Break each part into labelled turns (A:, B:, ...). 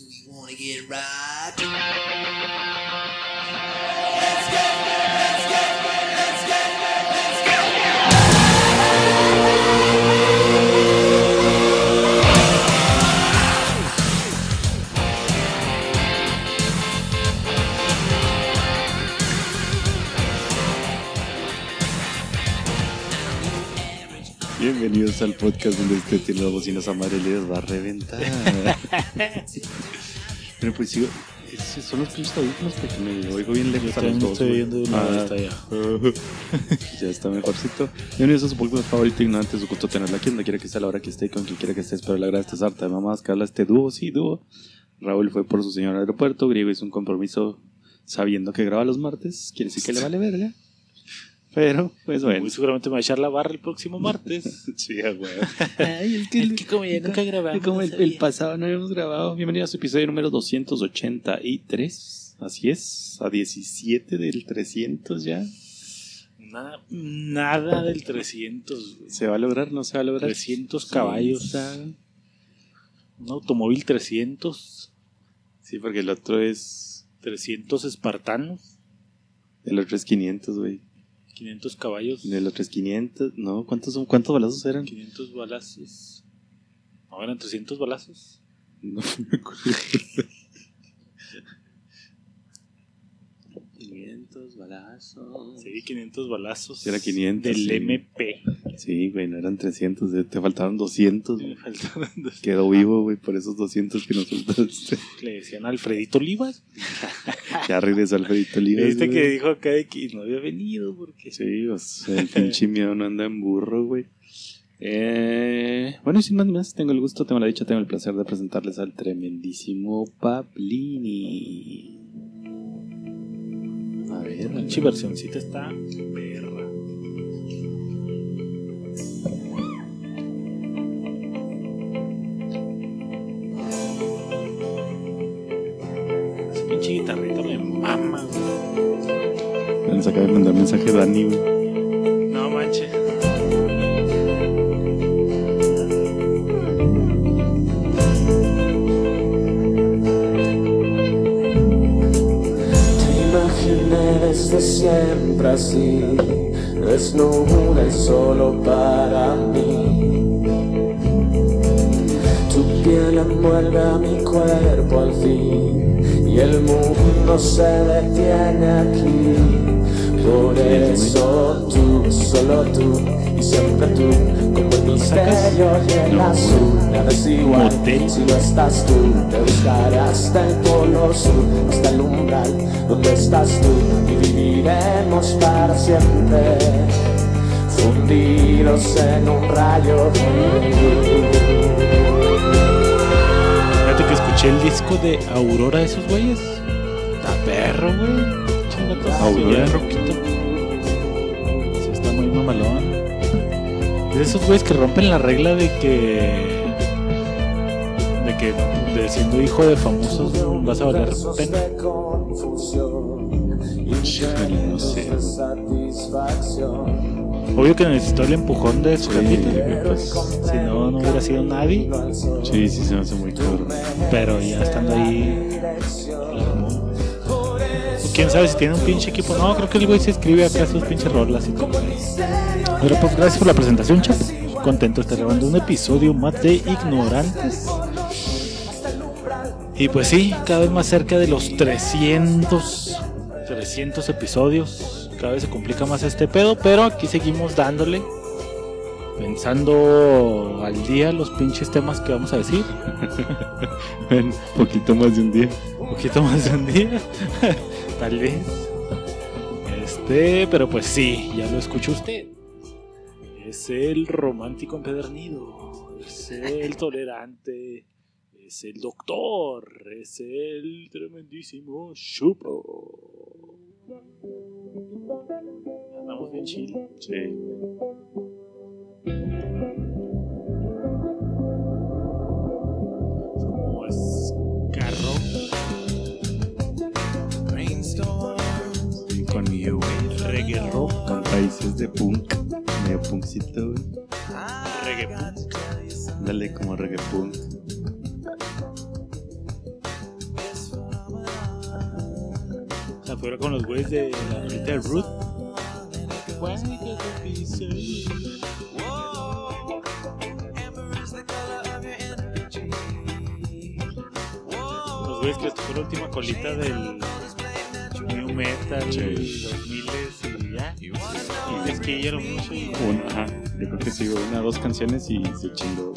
A: Do you wanna get right?
B: Bienvenidos al podcast donde usted tiene la bocina a madre les va a reventar. Pero pues sigo, esos son los pinches audífonos porque me oigo bien lejos a los dos.
C: estoy oyendo una
B: Ah,
C: vista ya.
B: ya está mejorcito. Bienvenidos a su podcast favorito ignorante, su gusto tenerla aquí donde quiera que esté, a la hora que esté, con quien quiera que esté. Espero la gran esta harta de mamás que habla este dúo, sí, dúo. Raúl fue por su señor al aeropuerto, Griego hizo un compromiso sabiendo que graba los martes, quiere decir que le vale verga. Pero, pues bueno.
C: Muy seguramente me va a echar la barra el próximo martes.
B: Sí, a huevo.
C: Ay, es que, como ya nunca grabamos.
B: Como el, el pasado no habíamos grabado. Bienvenido a su episodio número 283. Así es, a 17 del 300 ya.
C: Nada, nada del 300. güey.
B: ¿Se va a lograr? ¿No se va a lograr?
C: 300 caballos. Un automóvil 300.
B: Sí, porque el otro es.
C: 300 espartanos.
B: El otro es 500, güey.
C: 500 caballos.
B: Otro es 500. No, ¿cuántos, son? ¿cuántos balazos eran?
C: 500 balazos. No, eran 300 balazos.
B: No me acuerdo. 500 balazos.
C: Sí, 500 balazos.
B: Era 500,
C: Del
B: sí.
C: MP.
B: Sí, güey, no eran 300. eh, Te faltaron 200.
C: Me faltaban dos.
B: Quedó vivo, güey, por esos 200 que nos soltaste.
C: Le decían Alfredito Olivas.
B: Ya regresó Alfredito Olivas.
C: Viste
B: güey.
C: que dijo acá de que no había venido porque
B: Sí, pues, el pinche miedo no anda en burro, güey. Eh, bueno, y sin más ni más, tengo el gusto, tengo la dicha, tengo el placer de presentarles al tremendísimo Pablini. A ver,
C: La pinche versioncita está perra. Guitarrita me mama, güey.
B: nos acaba de mandar mensaje Dani, güey.
C: No manches.
D: Te imaginé desde siempre así, desnuda y solo para mí. Tu piel envuelve a mi cuerpo al fin, y el mundo se detiene aquí. Por eso tú, solo tú, y siempre tú, como el misterio y el azul, nada es igual. Si no estás tú, te buscaré hasta el polo sur, hasta el umbral donde estás tú, y viviremos para siempre, fundidos en un rayo
C: escuché el disco de Aurora de esos güeyes. Está perro, güey.
B: Aurora.
C: sí, rockito. Sí, está muy mamalón. Es de esos güeyes que rompen la regla de que. de que de siendo hijo de famosos vas a valer pena.
B: no sé.
C: Obvio que necesitó el empujón de su
B: Sí, pues,
C: Si no, no hubiera sido nadie.
B: sí, sí, se me hace muy cabrón.
C: Pero ya estando ahí. Quién sabe si tiene un pinche equipo. No, creo que el güey se escribe acá sus pinches rolas y todo. Pero pues gracias por la presentación, chat. Contento de estar grabando un episodio más de Ignorantes. Y pues sí, cada vez más cerca de los 300, 300 episodios. Cada vez se complica más este pedo, pero aquí seguimos dándole. Pensando al día los pinches temas que vamos a decir.
B: Un poquito más de un día.
C: Un poquito más de un día. Tal vez. Este, pero pues sí, ya lo escuchó usted. Es el romántico empedernido. Es el tolerante. Es el doctor. Es el tremendísimo Chupo. Andamos bien chill.
B: Sí.
C: Es como es carro.
B: Con,
C: Reggae rock.
B: con raíces de punk. Medio punkcito, güey.
C: Reggae punk.
B: Dale como reggae punk.
C: Fuera con los güeyes de la rolita de Root. Why gotta be so Los güeyes que les tocó la última colita del New Metal,
B: Sí.
C: 2000 y ya. Y es que oyeron mucho y
B: Un- ajá, yo creo que sí, una dos canciones y se chingó,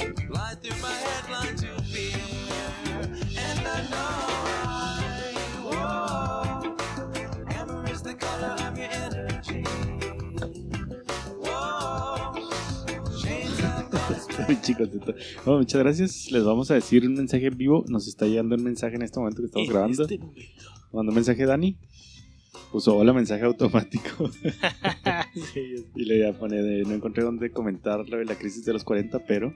B: güey. Estoy chico, teta. Bueno, muchas gracias. Les vamos a decir un mensaje en vivo. Nos está llegando un mensaje en este momento que estamos
C: en
B: grabando.
C: este momento.
B: Mandó un mensaje Dani. Puso hola mensaje automático.
C: Sí,
B: y le ya pone de no encontré dónde comentar lo de la crisis de los 40, pero.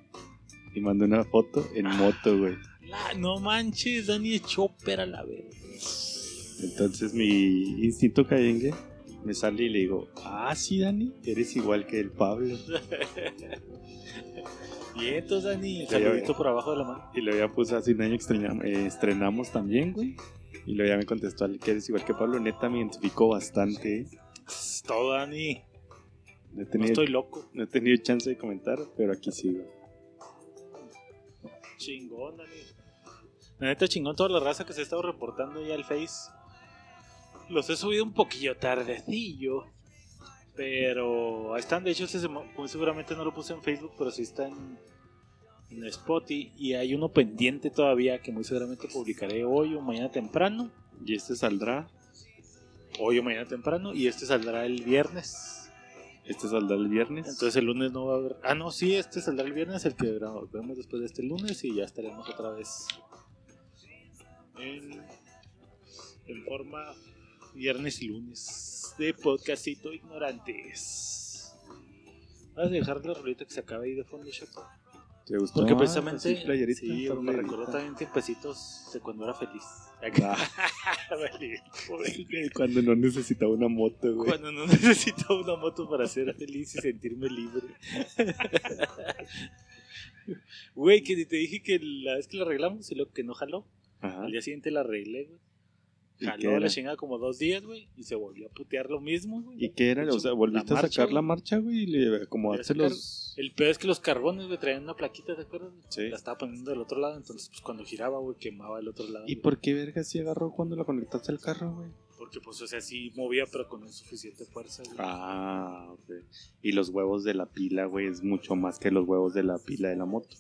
B: Y mandó una foto en moto, güey.
C: la- no manches, Dani de Chopper a la vez.
B: Entonces mi instinto cayengue me sale y le digo, ah, sí, Dani, eres igual que el Pablo.
C: Bien, entonces Dani, saludito por abajo de la mano.
B: Y luego ya puse hace un año eh, estrenamos también, güey. Y luego ya me contestó al que eres igual que Pablo. Neta me identificó bastante.
C: todo, Dani.
B: No he
C: No
B: tenido,
C: estoy loco.
B: no he tenido chance de comentar, pero aquí sigo.
C: Chingón, Dani. La neta, chingón toda la raza que se ha estado reportando ya al Face. Los he subido un poquillo tardecillo. Pero ahí están. De hecho, muy seguramente no lo puse en Facebook, pero sí está en, en Spotify. Y hay uno pendiente todavía que muy seguramente publicaré hoy o mañana temprano.
B: Y este saldrá,
C: Hoy o mañana temprano. Y este saldrá el viernes.
B: este saldrá el viernes.
C: Entonces el lunes no va a haber. Ah, no, sí, este saldrá el viernes, el que vemos después de este lunes y ya estaremos otra vez en, en forma viernes y lunes de podcastito ignorantes. Vas a dejar la rolita que se acaba ahí de fondo, Chapo.
B: ¿Te gustó?
C: Porque
B: Ah,
C: precisamente.
B: sí, playerita,
C: sí, me recordó también tiempecitos de cuando era feliz.
B: Ah, Cuando no necesitaba una moto, güey.
C: Cuando no necesitaba una moto para ser feliz y sentirme libre. Güey, que te dije que la vez que la arreglamos y lo que no jaló,
B: Ajá.
C: al día siguiente la arreglé, güey.
B: ¿Y qué
C: Jaló la chingada como dos días, güey, y se volvió a putear lo mismo, güey.
B: ¿Y qué era? O sea, volviste a sacar la
C: güey.
B: marcha, güey, y le acomodaste los...
C: El peor es que los carbones, güey, traían una plaquita, ¿te acuerdas?
B: Sí.
C: La estaba poniendo del otro lado, entonces, pues cuando giraba, güey, quemaba el otro lado.
B: ¿Y
C: güey.
B: por qué verga si agarró cuando la conectaste al carro, güey?
C: Porque, pues, o sea, sí movía, pero con insuficiente fuerza, güey.
B: Ah, ok. Y los huevos de la pila, güey, es mucho más que los huevos de la pila de la moto.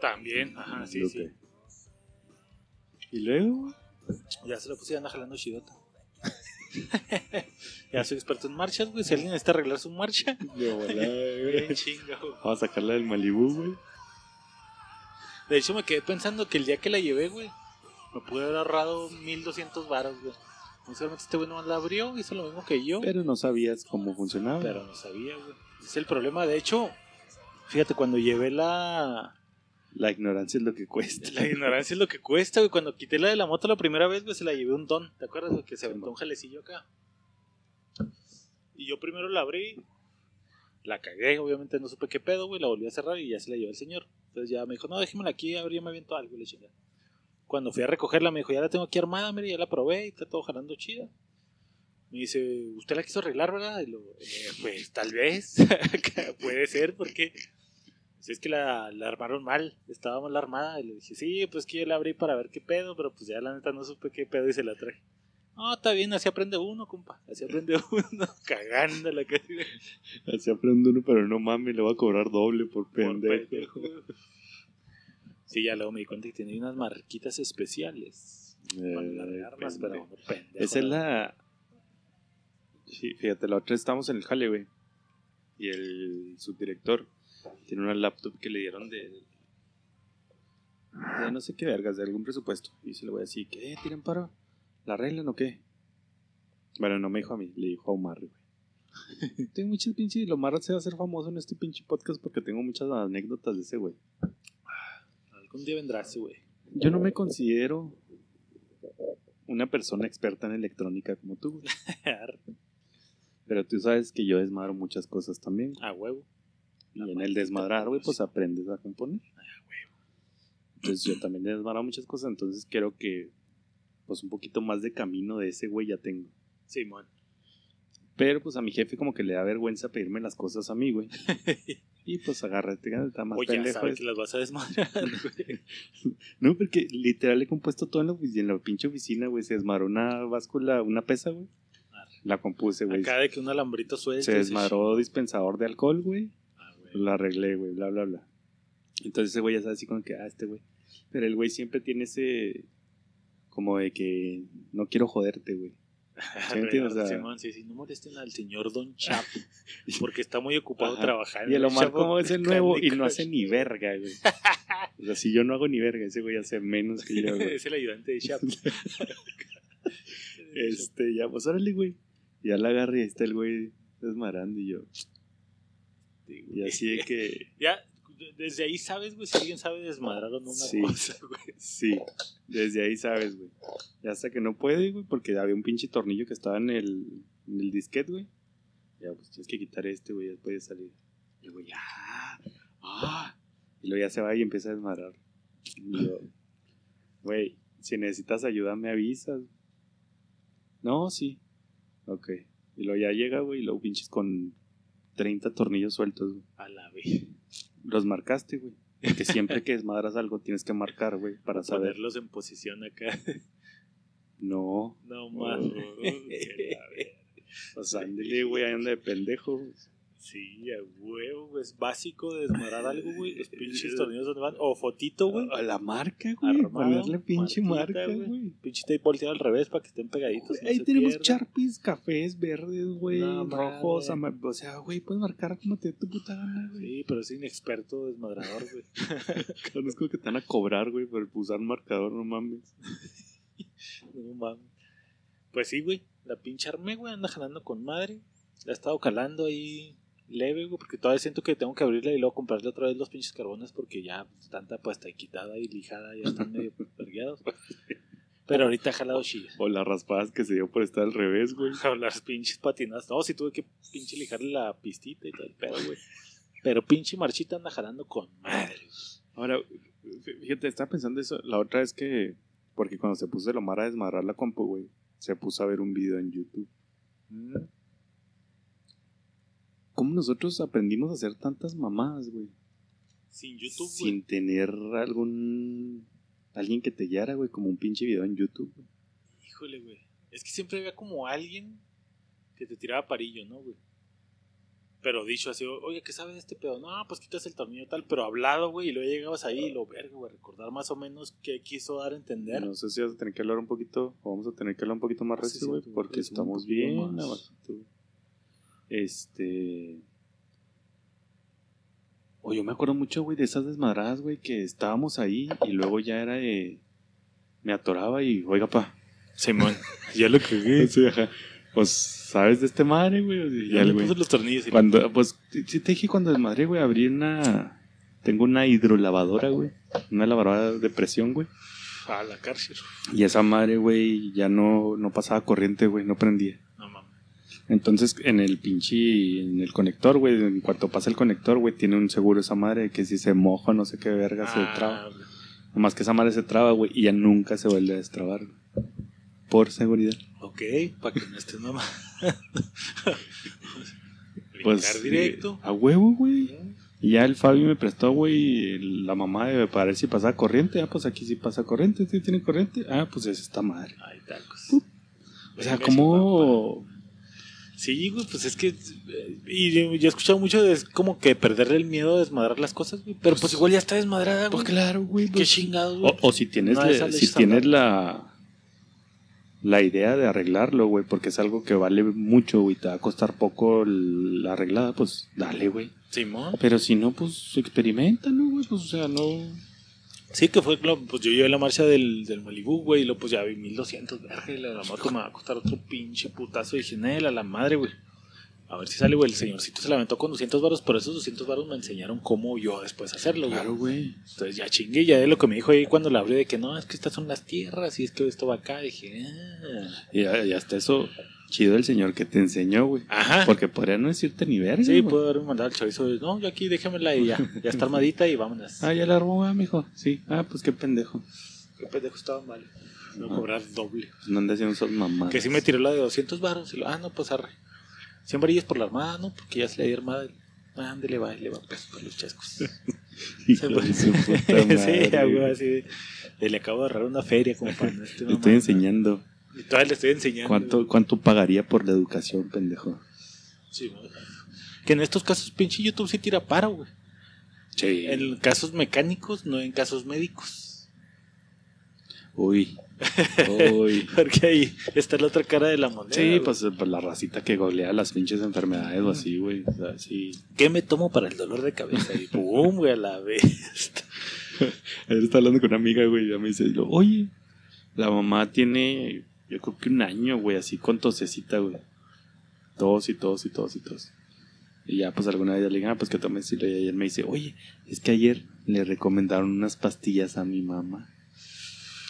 C: También, ajá, sí, sí.
B: ¿Y luego?
C: Ya se lo puse y anda jalando chidota. ya soy experto en marchas, güey. Si alguien necesita arreglar su marcha,
B: De volada,
C: bien
B: güey.
C: chinga, güey.
B: Vamos a sacarla del Malibú, güey.
C: De hecho, me quedé pensando que el día que la llevé, güey, me pude haber ahorrado 1200 varos, güey. Muy seguramente este güey no la abrió, hizo lo mismo que yo,
B: Pero no sabías cómo funcionaba.
C: pero no sabía, güey. Es el problema. De hecho, fíjate, cuando llevé la.
B: La ignorancia es lo que cuesta.
C: La ignorancia es lo que cuesta, güey. Cuando quité la de la moto la primera vez, güey, se la llevé un don. ¿Te acuerdas, güey? Que se aventó un jalecillo acá. Y yo primero la abrí, la cagué, obviamente no supe qué pedo, güey. La volví a cerrar y ya se la llevó el señor. Entonces ya me dijo, no, déjemela aquí, a ver, ya me aviento algo, le. Cuando fui a recogerla, me dijo, ya la tengo aquí armada, mire, ya la probé y está todo jalando chida. Me dice, ¿usted la quiso arreglar, verdad? Y lo, "Eh, pues tal vez, puede ser, porque si es que la, la armaron mal, estaba mal armada. Y le dije, sí, pues que yo la abrí para ver qué pedo, pero pues ya la neta no supe qué pedo y se la traje. No, está bien, así aprende uno, compa. Así aprende uno, cagándola casi.
B: Así aprende uno, pero no mames, le va a cobrar doble por
C: por
B: pendejo.
C: pendejo. Sí, ya luego me di cuenta que tenía unas marquitas especiales.
B: Eh,
C: rearmas,
B: pendejo.
C: pero pendejo.
B: Esa es la. Sí, fíjate, la otra estamos en el jale, güey. Y el subdirector tiene una laptop que le dieron de. de no sé qué vergas, de algún presupuesto. Y se le voy a decir, ¿qué? ¿Tiran paro? ¿La arreglan o qué? Bueno, no me dijo a mí, le dijo a Omar, güey. tengo muchas pinches. Omar se va a hacer famoso en este pinche podcast porque tengo muchas anécdotas de ese, güey.
C: Algún día vendrá ese, güey.
B: Yo no me considero una persona experta en electrónica como tú, güey. Pero tú sabes que yo desmadro muchas cosas también.
C: A huevo.
B: Y en el desmadrar, güey, pues aprendes a componer.
C: Ah,
B: Entonces yo también he desmadrado muchas cosas, entonces quiero que pues un poquito más de camino de ese güey ya tengo.
C: Simón.
B: Pero pues a mi jefe como que le da vergüenza pedirme las cosas a mí, güey. y pues agárrate, está más
C: Oye, ya sabes que las vas a desmadrar, güey.
B: No, porque literal he compuesto todo en la, en la pinche oficina, güey. Se desmadró una báscula, una pesa, güey. La compuse, güey.
C: Acá de que un alambrito suelto.
B: Se
C: y
B: desmadró dispensador de alcohol, güey. Lo arreglé, güey, bla, bla, bla. Entonces ese güey ya sabe así como que, ah, este güey. Pero el güey siempre tiene ese... Como de que no quiero joderte, güey. ¿Sí entiendes? O sea-
C: Simón, sí, sí, no molesten al señor Don Chap porque está muy ocupado
B: Ajá.
C: trabajando.
B: Y el Omar
C: Chapo
B: como es el nuevo y no hace ni verga, güey. O sea, si yo no hago ni verga, ese güey hace menos que yo, güey.
C: es el ayudante de Chap.
B: Este, ya, pues órale, güey. Ya la agarré y ahí está el güey desmarando y yo. Y así de que,
C: Ya, desde ahí sabes, güey, si alguien sabe desmadrar o no una
B: Sí.
C: cosa, güey.
B: sí, desde ahí sabes, güey. Y hasta que no puede, güey, porque había un pinche tornillo que estaba en el, en el disquete, güey. Ya, pues tienes que quitar este, güey, después de salir. Y güey, ah, ah. Y luego ya se va y empieza a desmadrar. Y yo, güey, si necesitas ayuda, me avisas. No, sí. Ok. Y luego ya llega, güey, y luego pinches con 30 tornillos sueltos, güey.
C: A la vez.
B: Los marcaste, güey. Porque siempre que desmadras algo tienes que marcar, güey, para saber.
C: Ponerlos en posición acá.
B: No.
C: No
B: Oh,
C: mames.
B: Pues ándale, güey, anda de pendejo.
C: Sí, a huevo, güey. Es básico desmadrar algo, güey. Los pinches tornillos donde van. O fotito, güey.
B: A la marca, güey.
C: Armado,
B: Ponerle pinche
C: marquita,
B: marca,
C: güey. Pinche tape volteado al revés para que estén pegaditos. no
B: Ahí
C: se
B: tenemos charpis, cafés, verdes, güey,
C: No,
B: rojos, O sea, güey, puedes marcar como te dé tu puta gana, güey.
C: Sí, pero es inexperto desmadrador, güey.
B: Como que te van a cobrar, güey, por usar marcador, no mames.
C: No mames. Pues sí, güey. La pinche arme, güey, anda jalando con madre. La he estado calando ahí leve, güey, porque todavía siento que tengo que abrirla y luego comprarle otra vez los pinches carbones porque ya tanta puesta y quitada y lijada ya están medio pergueados. Pero ahorita ha jalado chilla.
B: O las raspadas que se dio por estar al revés, güey.
C: O las pinches patinadas. No, sí tuve que pinche lijarle la pistita y todo el pedo, güey. Pero pinche marchita anda jalando con madre.
B: Ahora, fíjate, estaba pensando eso la otra vez que. Porque cuando se puso el Omar a desmadrar la compu, güey, se puso a ver un video en YouTube. ¿Cómo nosotros aprendimos a hacer tantas mamadas, güey?
C: Sin YouTube, güey.
B: Sin tener algún. Alguien que te guiara, güey, como un pinche video en YouTube. güey.
C: Híjole, güey. Es que siempre había como alguien que te tiraba parillo, ¿no, güey? Pero dicho así, oye, ¿qué sabes de este pedo? No, pues quitas el tornillo tal, pero hablado, güey, y luego llegabas ahí y lo verga, güey, recordar más o menos qué quiso dar a entender.
B: No sé si vas a tener que hablar un poquito, o vamos a tener que hablar un poquito más recio, güey, porque estamos bien abajito, güey. Este. O yo me acuerdo mucho, güey, de esas desmadradas, güey, que estábamos ahí y luego ya era de. Me atoraba y, oiga, pa.
C: Simón, ya lo cagué.
B: Sí, ajá. Pues, ¿sabes de este madre, güey?
C: Ya le puse los tornillos y
B: Cuando, pues, sí te dije cuando desmadré, güey, abrí una. Tengo una hidrolavadora, güey. Una lavadora de presión, güey.
C: a la cárcel.
B: Y esa madre, güey, ya no, no pasaba corriente, güey, no prendía. Entonces, en el pinche, en el conector, güey, en cuanto pasa el conector, güey, tiene un seguro esa madre que si se moja, no sé qué verga, se traba.
C: Ah, güey.
B: Nomás que esa madre se traba, güey, y ya nunca se vuelve a destrabar. Por seguridad.
C: ok, para que no estés nomás.
B: Pues,
C: directo.
B: eh, a huevo, güey. Y ya el Fabi me prestó, güey, la mamá de para ver si pasaba corriente. Ah, pues aquí sí pasa corriente, sí tiene corriente. Ah, pues es esta madre.
C: Ay, tacos.
B: O sea, como...
C: Sí, güey, pues es que. eh, Y yo yo he escuchado mucho de es como que perderle el miedo a desmadrar las cosas, güey. Pero pues igual ya está desmadrada, güey.
B: Pues claro, güey.
C: Qué
B: pues-
C: chingados, güey.
B: O, o si tienes, si tienes la, la idea de arreglarlo, güey, porque es algo que vale mucho, güey, te va a costar poco el- la arreglada, pues dale, güey.
C: Simón.
B: Pero si no, pues experimenta, ¿no, güey? Pues, o sea, no...
C: Sí, que fue, pues yo llevé la marcha del, del Malibu, güey, y luego pues ya vi 1200, verga, y la, la moto me va a costar otro pinche putazo. Y dije, "Nel, a la madre, güey. A ver si sale, güey. El señorcito se la aventó con 200 varos, pero esos 200 varos me enseñaron cómo yo después hacerlo, güey.
B: Claro, güey.
C: Entonces ya chingué, ya de lo que me dijo ahí cuando la abrí de que no, es que estas son las tierras y es que esto va acá. Dije, ah.
B: Y hasta eso, chido el señor que te enseñó, güey.
C: Ajá.
B: Porque podría no decirte ni verga,
C: Sí, puedo haberme mandado el chorizo. de, No, yo aquí déjamela y ya. Ya está armadita y vámonos.
B: Ah, ya la armó, ah, mijo. Sí. Ah, pues qué pendejo.
C: qué pendejo estaba mal. No cobrar doble.
B: No andas haciendo esas mamadas.
C: Que sí me tiró la de 200 baros. Y lo, ah, no, pues arre. 100 varillas por la armada, ¿no? Porque ya se le dio armada. Ah, ándale, va, le va pues para los chascos.
B: Puta madre,
C: sí, algo
B: güey.
C: así. de- de le acabo de agarrar una feria esté
B: Le estoy enseñando.
C: Y todavía le estoy enseñando.
B: ¿Cuánto, ¿Cuánto pagaría por la educación, pendejo?
C: Sí, güey. que en estos casos, pinche YouTube sí tira paro, güey.
B: Sí.
C: En casos mecánicos, no en casos médicos.
B: Uy. Uy.
C: Porque ahí está la otra cara de la moneda.
B: Sí,
C: güey.
B: pues, pues la racita que golea las pinches enfermedades o así, güey. O sea, sí.
C: ¿Qué me tomo para el dolor de cabeza? Y pum, güey, a la vez.
B: Ayer estaba hablando con una amiga, güey, y ya me dice, oye, la mamá tiene, yo creo que un año, güey, así con tosecita, güey. Tos y tos y tos y tos. Y ya, pues alguna vez le dije, ah, pues que tome estilo. Y ayer me dice, oye, es que ayer le recomendaron unas pastillas a mi mamá.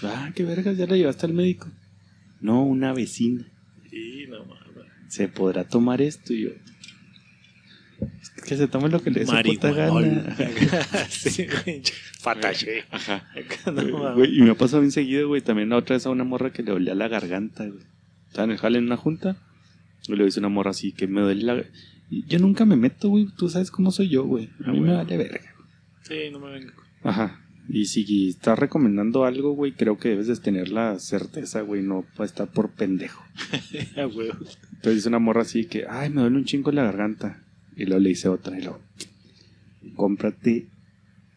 B: Ah, qué vergas, ya la llevaste al médico. No, una vecina.
C: Sí, no mames.
B: ¿Se podrá tomar esto? Y yo, que se tome lo que le dé puta gana.
C: sí. Fatache.
B: Ajá.
C: No.
B: Güey, y me ha pasado bien seguido, güey. También la otra vez a una morra que le dolía la garganta, güey. Estaba en el jale en una junta. Y le dice una morra así que me duele la. Yo nunca me meto, güey. Tú sabes cómo soy yo, güey. A mí me vale verga.
C: Sí, no me vengo.
B: Ajá. Y si estás recomendando algo, güey, creo que debes de tener la certeza, güey. No estar por pendejo. Entonces dice una morra así que, ay, me duele un chingo la garganta. Y luego le dice otra, y luego, cómprate,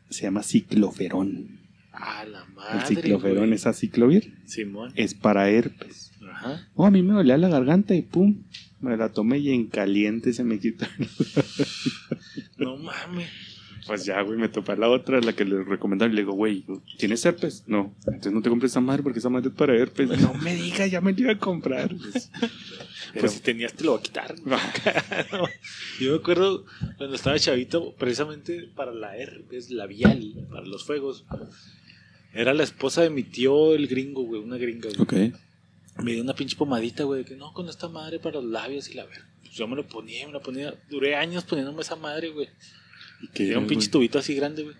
B: se llama cicloferón.
C: Ah, la
B: El
C: madre.
B: cicloferón
C: güey.
B: es aciclovir,
C: Simón.
B: es para herpes.
C: Ajá.
B: Oh, a mí me dolía la garganta y pum, me la tomé y en caliente se me quitó.
C: No mames.
B: Pues ya, güey, me topé la otra, la que le recomendaron. Y le digo, güey, ¿tienes herpes? No. Entonces no te compres esa madre porque esa madre es para herpes. No me digas, ya me la iba a comprar. Pues,
C: Pues si tenías, te lo va a quitar. No, Yo me acuerdo cuando estaba chavito, precisamente para la herpes labial, para los fuegos. Era la esposa de mi tío, el gringo, güey, una gringa, güey.
B: ok.
C: Me dio una pinche pomadita, güey, de que no, con esta madre para los labios y la ver. Pues yo me lo ponía, me la ponía. Duré años poniéndome esa madre, güey.
B: ¿Y qué
C: Era un pinche tubito así grande, güey.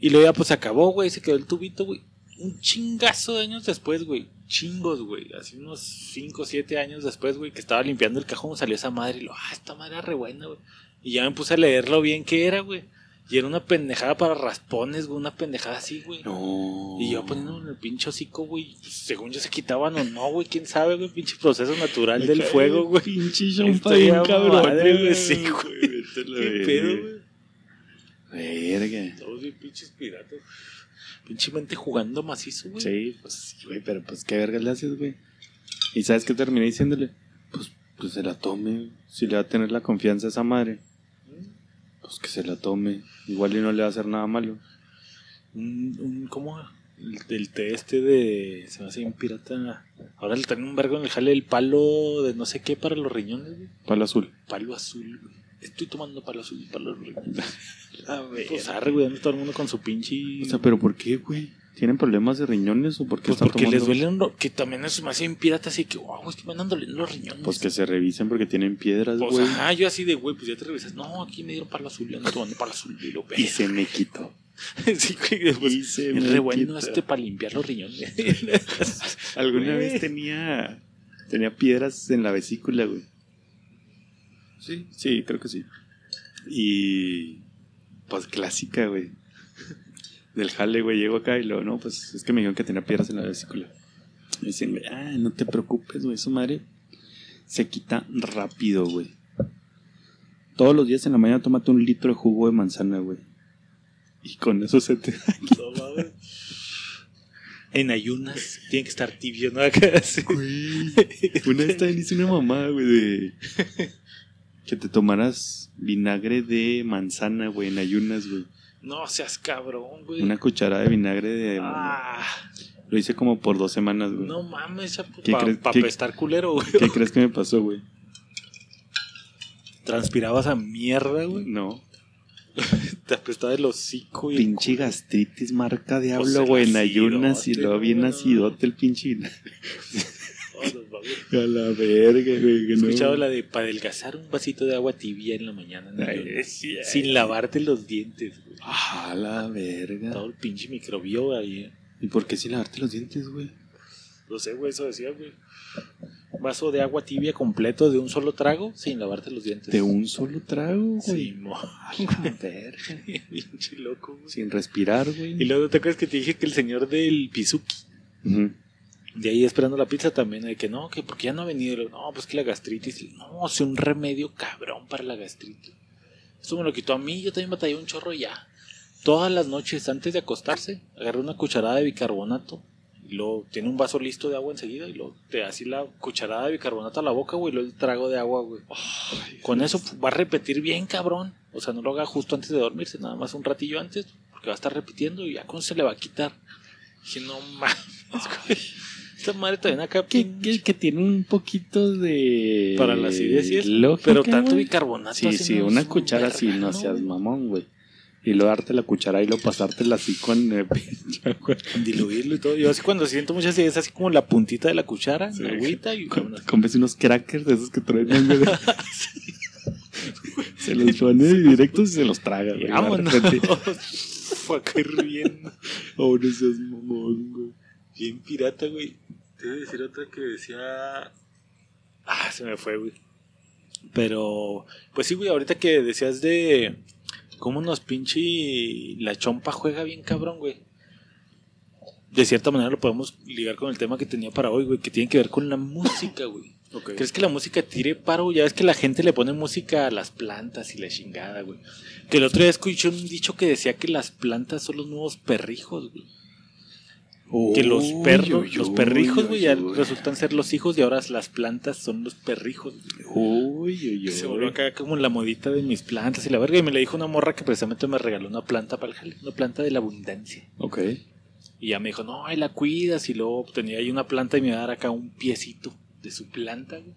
C: Y luego ya pues se acabó, güey, se quedó el tubito, güey. Un chingazo de años después, güey. Chingos, güey. Así unos 5 o 7 años después, güey, que estaba limpiando el cajón, salió esa madre y lo, ah, esta madre era re buena, güey. Y ya me puse a leerlo bien que era, güey. Y era una pendejada para raspones, güey, una pendejada así, güey.
B: No.
C: Y yo poniéndome en el pinche hocico, güey. pues, según yo se quitaban o no, güey. Quién sabe, güey. Pinche proceso natural del fuego, güey.
B: Pinche
C: champa
B: champa
C: bien
B: bien
C: cabrón, güey,
B: güey.
C: sí, güey. ¿Qué pedo, güey?
B: Verga.
C: Todos bien pinches piratas. Pinche mente jugando macizo, güey.
B: Sí, pues sí, güey, pero pues qué verga le haces, güey. ¿Y sabes qué terminé diciéndole? Pues, pues se la tome. Si le va a tener la confianza a esa madre, pues que se la tome. Igual y no le va a hacer nada malo.
C: Un, un, ¿Cómo? El, el té este de. Se me hace bien pirata. Ahora le traen un vergo en el jale el palo de no sé qué para los riñones, güey.
B: Palo azul.
C: Palo azul, güey. Estoy tomando palo azul para los riñones.
B: A ver.
C: Pues arre, güey. anda todo el mundo con su pinche.
B: O sea, pero ¿por qué, güey? ¿Tienen problemas de riñones o por qué
C: Pues
B: están
C: porque
B: tomando?
C: les duelen, lo- que también es más bien pirata, así que, wow, es que me andan doliendo los riñones.
B: Pues que se revisen porque tienen piedras,
C: Pues,
B: güey.
C: ajá, yo así de, güey, pues ya te revisas. No, aquí me dieron palo azul, yo ando tomando palo azul. Y lo
B: y se me quitó.
C: sí, güey, pues,
B: Y se me
C: re bueno este para limpiar los riñones.
B: Alguna
C: Güey.
B: vez tenía tenía piedras en la vesícula, güey. Sí, sí, creo que sí. Y pues clásica, güey. Del jale, güey, llego acá y luego, no, pues es que me dijeron que tenía piedras en la vesícula. Y dicen, güey, ah, no te preocupes, güey, su madre se quita rápido, güey. Todos los días en la mañana tómate un litro de jugo de manzana, güey. Y con eso se te
C: No. En ayunas tiene que estar tibio, ¿no? Acá así.
B: Güey. Una vez también hice una mamada, güey, de. Que te tomaras vinagre de manzana, güey, en ayunas, güey.
C: No seas cabrón, güey.
B: Una cucharada de vinagre de.
C: Ah,
B: Lo hice como por dos semanas, güey.
C: no mames, chapo.
B: ¿Qué
C: Para pa apestar culero, güey.
B: ¿Qué crees que me pasó, güey?
C: Transpirabas a mierda, güey.
B: No.
C: Te apestaba el hocico y.
B: Pinche gastritis marca
C: Pues
B: diablo, güey, en ayunas y luego bien acidote el pinche A la verga, güey. que
C: He
B: no.
C: escuchado la de para adelgazar un vasito de agua tibia en la mañana. ¿no?
B: Ay, sí, ay.
C: Sin lavarte los dientes, güey.
B: A la verga.
C: Todo el pinche microbioma ahí.
B: ¿Y por qué sin lavarte los dientes, güey?
C: No sé, güey, eso decía, güey. Vaso de agua tibia completo de un solo trago sin lavarte los dientes.
B: De un solo trago, güey.
C: Sí, mo.
B: Verga.
C: Pinche loco, güey.
B: Sin respirar, güey.
C: Y luego te acuerdas que te dije que el señor del Pizuki,
B: Ujú.
C: De ahí esperando la pizza también, de que no, que porque ya no ha venido. No, pues que la gastritis. No, es un remedio cabrón para la gastritis. Eso me lo quitó a mí, yo también batallé un chorro ya. Todas las noches antes de acostarse, agarré una cucharada de bicarbonato y luego tiene un vaso listo de agua enseguida y luego te así la cucharada de bicarbonato a la boca, güey, y luego el trago de agua, güey. Con eso va a repetir bien, cabrón. O sea, no lo haga justo antes de dormirse, nada más un ratillo antes, porque va a estar repitiendo y ya con se le va a quitar. Dije, no mames, güey. Esta madre también acá
B: Que, que, que tiene un poquito de.
C: para la acidez pero tanto bicarbonato.
B: Sí, sí, una cuchara así, no seas mamón, güey. Y luego darte la cuchara y luego pasártela así con eh, pinche agua.
C: diluirlo y todo. Yo así cuando siento mucha acidez, así como la puntita de la cuchara,
B: Sí.
C: la agüita y
B: Con- Comes unos crackers de esos que traen de- Se los pone directos y se los traga, güey.
C: vámonos. Fue acá hirviendo.
B: Oh, no seas mamón, güey.
C: Bien pirata, güey. Te voy a decir otra que decía. Ah, se me fue, güey. Pero, pues sí, güey, ahorita que decías de cómo nos pinche la chompa juega bien cabrón, güey. De cierta manera lo podemos ligar con el tema que tenía para hoy, güey, que tiene que ver con la música, güey. ¿Crees que la música tire paro? Ya ves que la gente le pone música a las plantas y la chingada, güey. Que el otro día escuché un dicho que decía que las plantas son los nuevos perrijos, güey. Que los perros, los perrijos, güey, ya resultan ser los hijos y ahora las plantas son los perrijos.
B: Uy, uy, uy.
C: Se volvió acá como la modita de mis plantas y la verga. Y me le dijo una morra que precisamente me regaló una planta para el jale, una planta de la abundancia.
B: Ok.
C: Y ya me dijo, no, ahí la cuidas. Y luego tenía ahí una planta y me iba a dar acá un piecito de su planta, güey.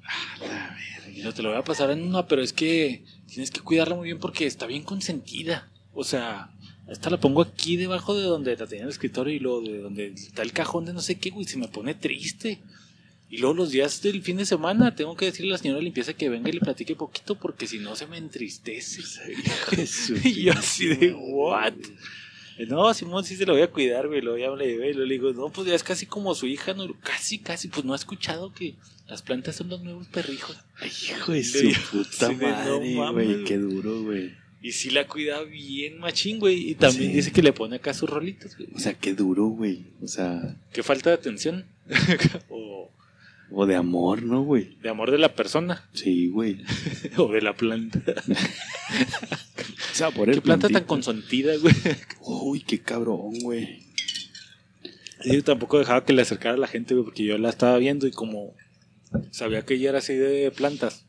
C: Y yo te lo voy a pasar en una, pero es que tienes que cuidarla muy bien porque está bien consentida. O sea, esta la pongo aquí debajo de donde la tenía en el escritorio y luego de donde está el cajón de no sé qué, güey. Se me pone triste. Y luego los días del fin de semana tengo que decirle a la señora de limpieza que venga y le platique poquito porque si no se me entristece. y yo así de, ¿what? No, Simón sí se lo voy a cuidar, güey. Luego ya me llevé y le digo, no, pues ya es casi como su hija, no, casi, casi, pues no ha escuchado que las plantas son los nuevos perrijos.
B: Hijo de su puta
C: no
B: madre, güey. Qué duro, güey.
C: Y sí la cuida bien machín, güey. Y también
B: Sí.
C: dice que le pone acá sus rolitos, güey.
B: O sea, qué duro, güey. O sea,
C: que falta de atención. o
B: o de amor, ¿no, güey?
C: de amor de la persona.
B: Sí, güey.
C: o de la planta.
B: O sea, por el
C: Qué planta tan consentida, güey.
B: Uy, qué cabrón, güey.
C: Y yo tampoco dejaba que le acercara a la gente, güey, porque yo la estaba viendo y como sabía que ella era así de plantas,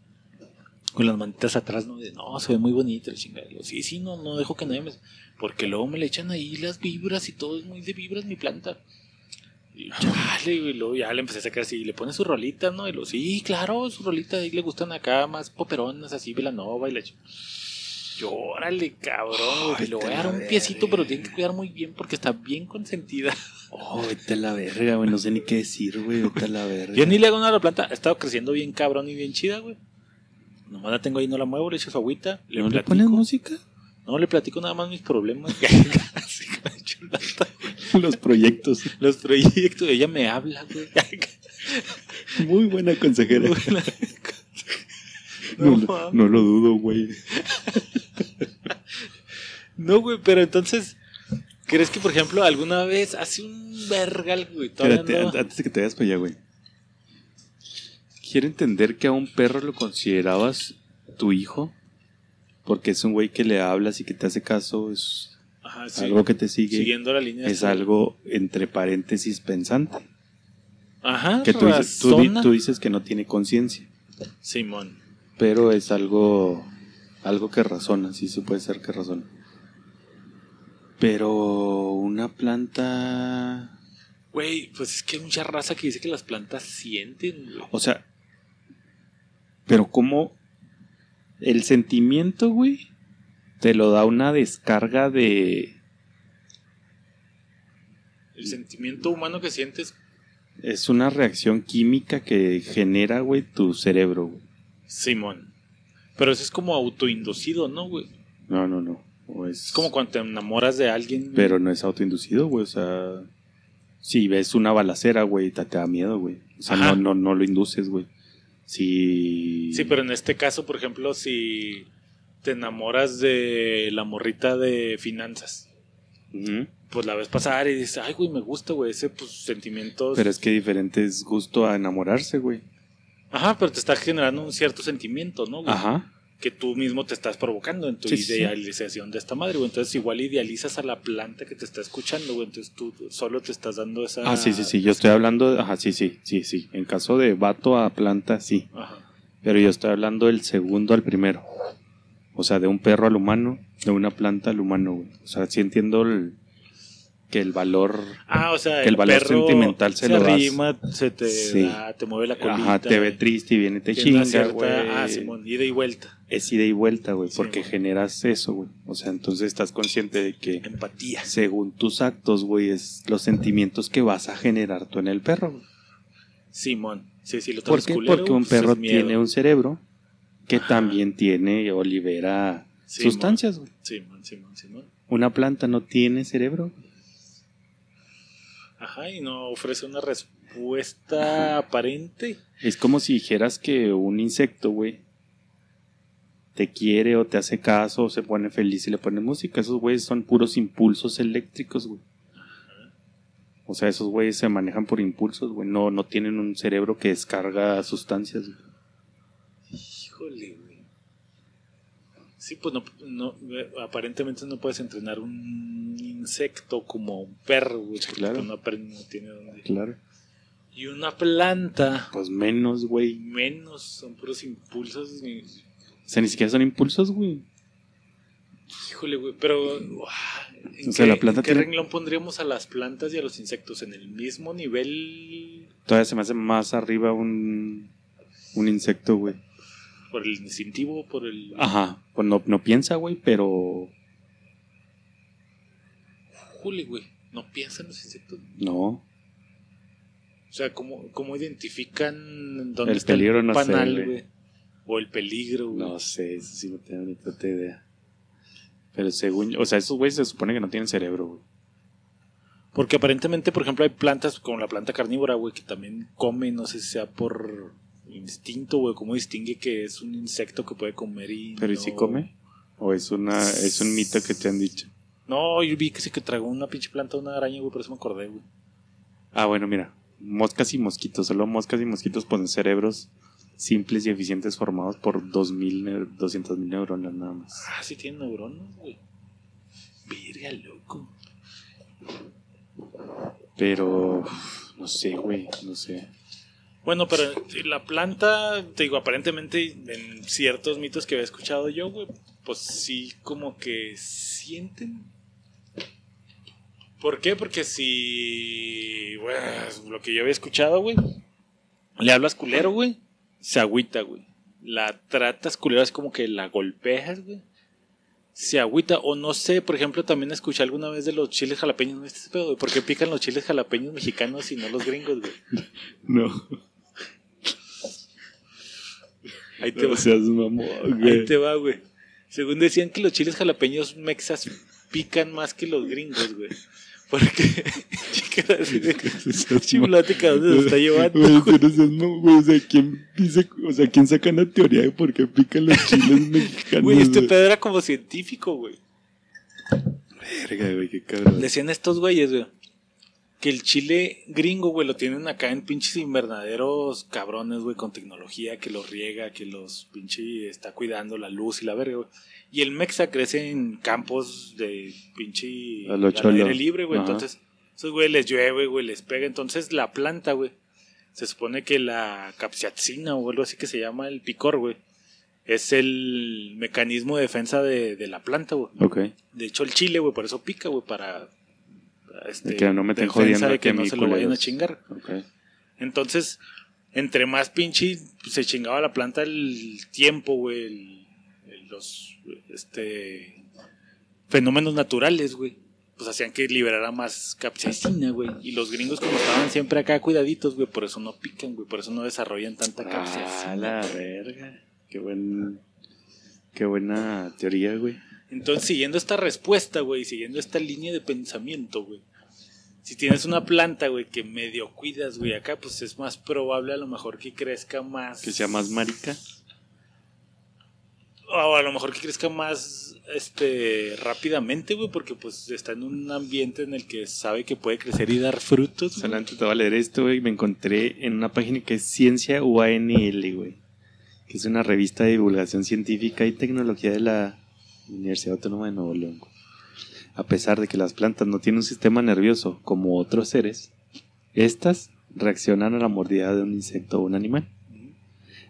C: con las manitas atrás, no, de, no, se ve muy bonita el chingada. Y yo, sí, sí, no, no dejo que nadie me... Porque luego me le echan ahí las vibras y todo es muy de vibras mi planta. Y chale, güey, luego ya le empecé a sacar así, y le pone su rolita, ¿no? Y lo, sí, claro, su rolita, ahí le gustan acá más poperonas, así, Velanova y la ch- Yo, órale, cabrón, güey,
B: Ay,
C: le voy a
B: te
C: dar un piecito, pero
B: verga.
C: tiene que cuidar muy bien porque está bien consentida.
B: Oh, vete a la verga, güey. No sé ni qué decir, güey. Vete a la verga.
C: Yo ni le hago nada a la planta, ha estado creciendo bien cabrón y bien chida, güey. Nomás la tengo ahí, no la muevo, le echo su agüita, le
B: ¿No le
C: platico.
B: pones música?
C: No, le platico nada más mis problemas.
B: Los proyectos.
C: Los proyectos, ella me habla, güey.
B: Muy buena consejera.
C: No,
B: No, lo-
C: mames.
B: no lo dudo, güey.
C: No, güey, pero entonces, ¿crees que, por ejemplo, alguna vez hace un vergal, güey?
B: Espérate,
C: no-
B: an- antes de que te vayas para allá, güey. Quiero entender que a un perro lo considerabas tu hijo. Porque es un güey que le hablas y que te hace caso. Es
C: Ajá, sí.
B: algo que te sigue.
C: Siguiendo la línea.
B: Es algo entre paréntesis pensante.
C: Ajá,
B: Que tú dices, tú dices que no tiene conciencia.
C: Simón.
B: Pero es algo. Algo que razona. Sí, sí puede ser que razona. Pero una planta.
C: Güey, pues es que hay mucha raza que dice que las plantas sienten, güey.
B: O sea, pero como el sentimiento, güey, te lo da una descarga de...
C: El sentimiento humano que sientes,
B: Es una reacción química que genera, güey, tu cerebro, güey.
C: Simón. Pero eso es como autoinducido, ¿no, güey?
B: No, no, no. O es,
C: Es como cuando te enamoras de alguien. güey.
B: Pero no es autoinducido, güey, o sea... Si ves una balacera, güey, te, te da miedo, güey. O sea, no, no, no lo induces, güey. Si...
C: Sí, pero en este caso, por ejemplo, si te enamoras de la morrita de finanzas, pues la ves pasar y dices, ay, güey, me gusta, güey, ese, pues, sentimientos.
B: Pero es que diferente es gusto a enamorarse, güey.
C: Ajá, pero te está generando un cierto sentimiento, ¿no? güey?
B: Ajá.
C: Que tú mismo te estás provocando en tu
B: Sí, sí, sí.
C: idealización de esta madre, güey. Entonces, igual idealizas a la planta que te está escuchando, güey. Entonces, tú solo te estás dando esa.
B: Ah, sí, sí, sí. Yo estoy hablando... de- Ajá, sí, sí, sí, sí. En caso de vato a planta, sí.
C: Ajá.
B: Pero yo estoy hablando del segundo al primero. O sea, de un perro al humano, de una planta al humano, güey. O sea, sí entiendo el- que el valor...
C: Ah, o sea,
B: Que el valor sentimental se lo das.
C: se te
B: Sí.
C: da, te mueve la colita.
B: Ajá, te ve triste y viene y te chinga, güey.
C: Ah, Simón, ida y vuelta.
B: Es ida y vuelta, güey,
C: Sí,
B: porque generas eso, güey. O sea, entonces estás consciente de que
C: Empatía.
B: según tus actos, güey, es los sentimientos que vas a generar tú en el perro.
C: Simón. Sí, sí, lo
B: ¿Por qué?
C: culero,
B: Porque un
C: pues, es
B: perro tiene un cerebro que
C: Ajá.
B: también tiene o libera
C: Simón.
B: sustancias, güey.
C: Simón, Simón, Simón.
B: Una planta no tiene cerebro.
C: Ajá, y no ofrece una respuesta aparente.
B: Es como si dijeras que un insecto, güey, te quiere o te hace caso o se pone feliz y le pone música. Esos güeyes son puros impulsos eléctricos, güey. O sea, esos güeyes se manejan por impulsos, güey. No, no tienen un cerebro que descarga sustancias. güey.
C: Híjole, güey. Sí, pues no, no, eh, aparentemente no puedes entrenar un insecto como un perro, güey. porque
B: claro.
C: no, aprende- no tiene dónde.
B: Claro.
C: Y una planta,
B: Pues menos, güey.
C: menos, son puros impulsos.
B: O sea, ni siquiera son impulsos, güey.
C: Híjole, güey, pero. uah, ¿En
B: O sea,
C: qué,
B: la planta
C: en qué renglón pondríamos a las plantas y a los insectos? ¿En el mismo nivel
B: Todavía se me hace más arriba un, un insecto, güey.
C: Por el instintivo, por el.
B: Ajá. Pues no, no piensa, güey, pero
C: Híjole, güey, no piensan los insectos.
B: no.
C: O sea, ¿cómo, cómo identifican dónde
B: El
C: está
B: peligro
C: el
B: no
C: panal,
B: güey.
C: güey? O el peligro, güey.
B: No sé, eso sí no tengo ni puta idea. Pero según yo- o sea, esos güeyes se supone que no tienen cerebro, güey.
C: Porque aparentemente, por ejemplo, hay plantas como la planta carnívora, güey, que también come, no sé si sea por instinto, güey, cómo distingue que es un insecto que puede comer y.
B: Pero ¿y si come? ¿O es una es un mito que te han dicho?
C: No, yo vi que sí que tragó una pinche planta, una araña, güey, por eso me acordé, güey.
B: Ah, bueno, mira. Moscas y mosquitos. Solo moscas y mosquitos poseen cerebros simples y eficientes formados por 2000, neur- 200 mil neuronas nada más.
C: Ah, sí tiene neuronas, güey. Virga, loco.
B: Pero, no sé, güey, no sé.
C: Bueno, pero la planta, te digo, aparentemente en ciertos mitos que había escuchado yo, güey, pues sí como que sienten. ¿Por qué? Porque si, bueno, lo que yo había escuchado, güey, le hablas culero, güey, se agüita, güey. La tratas culero, es como que la golpeas, güey. Se agüita, o no sé, por ejemplo, también escuché alguna vez de los chiles jalapeños, ¿no este pedo, güey? ¿Por qué pican los chiles jalapeños mexicanos y no los gringos, güey?
B: No.
C: Ahí te va.
B: Seas mamón,
C: Ahí
B: güey.
C: te va, güey. Según decían que los chiles jalapeños mexas pican más que los gringos, güey. Porque, chica, chiblática, ¿dónde se está llevando?
B: Güey,
C: güey?
B: pero seas güey, o sea, ¿quién dice, o sea, quién saca una teoría de por qué pican los chiles mexicanos?
C: Güey, este
B: güey?
C: pedo era como científico, güey.
B: Verga, güey, qué cabrón.
C: Decían estos güeyes, güey, que el chile gringo, güey, lo tienen acá en pinches invernaderos cabrones, güey, con tecnología que los riega, que los pinche está cuidando la luz y la verga, güey. Y el mexa crece en campos de pinche al aire libre, güey.
B: Ajá.
C: Entonces, esos güey les llueve, güey, les pega. Entonces, la planta, güey, se supone que la capsaicina o algo así que se llama el picor, güey, es el mecanismo de defensa de, de la planta, güey.
B: Ok.
C: De hecho, el chile, güey, por eso pica, güey, para. Este,
B: Que no me estén jodiendo
C: de que no se lo vayan a chingar. Entonces, entre más pinche se chingaba la planta el tiempo, güey, el- el- los este fenómenos naturales, güey, pues hacían que liberara más capsaicina, güey. Y los gringos como estaban siempre acá cuidaditos, güey, por eso no pican, güey, por eso no desarrollan tanta
B: Ah,
C: capsaicina.
B: la verga. Qué buen. Qué buena teoría, güey.
C: Entonces, siguiendo esta respuesta, güey, siguiendo esta línea de pensamiento, güey, si tienes una planta, güey, que medio cuidas, güey, acá, pues es más probable a lo mejor que crezca más.
B: Que sea más marica.
C: O a lo mejor que crezca más este rápidamente, güey, porque pues está en un ambiente en el que sabe que puede crecer y dar frutos.
B: Solamente te voy a leer esto, güey. Me encontré en una página que es Ciencia UANL, güey. Que es una revista de divulgación científica y tecnología de la Universidad Autónoma de Nuevo León. A pesar de que las plantas no tienen un sistema nervioso como otros seres, estas reaccionan a la mordida de un insecto o un animal.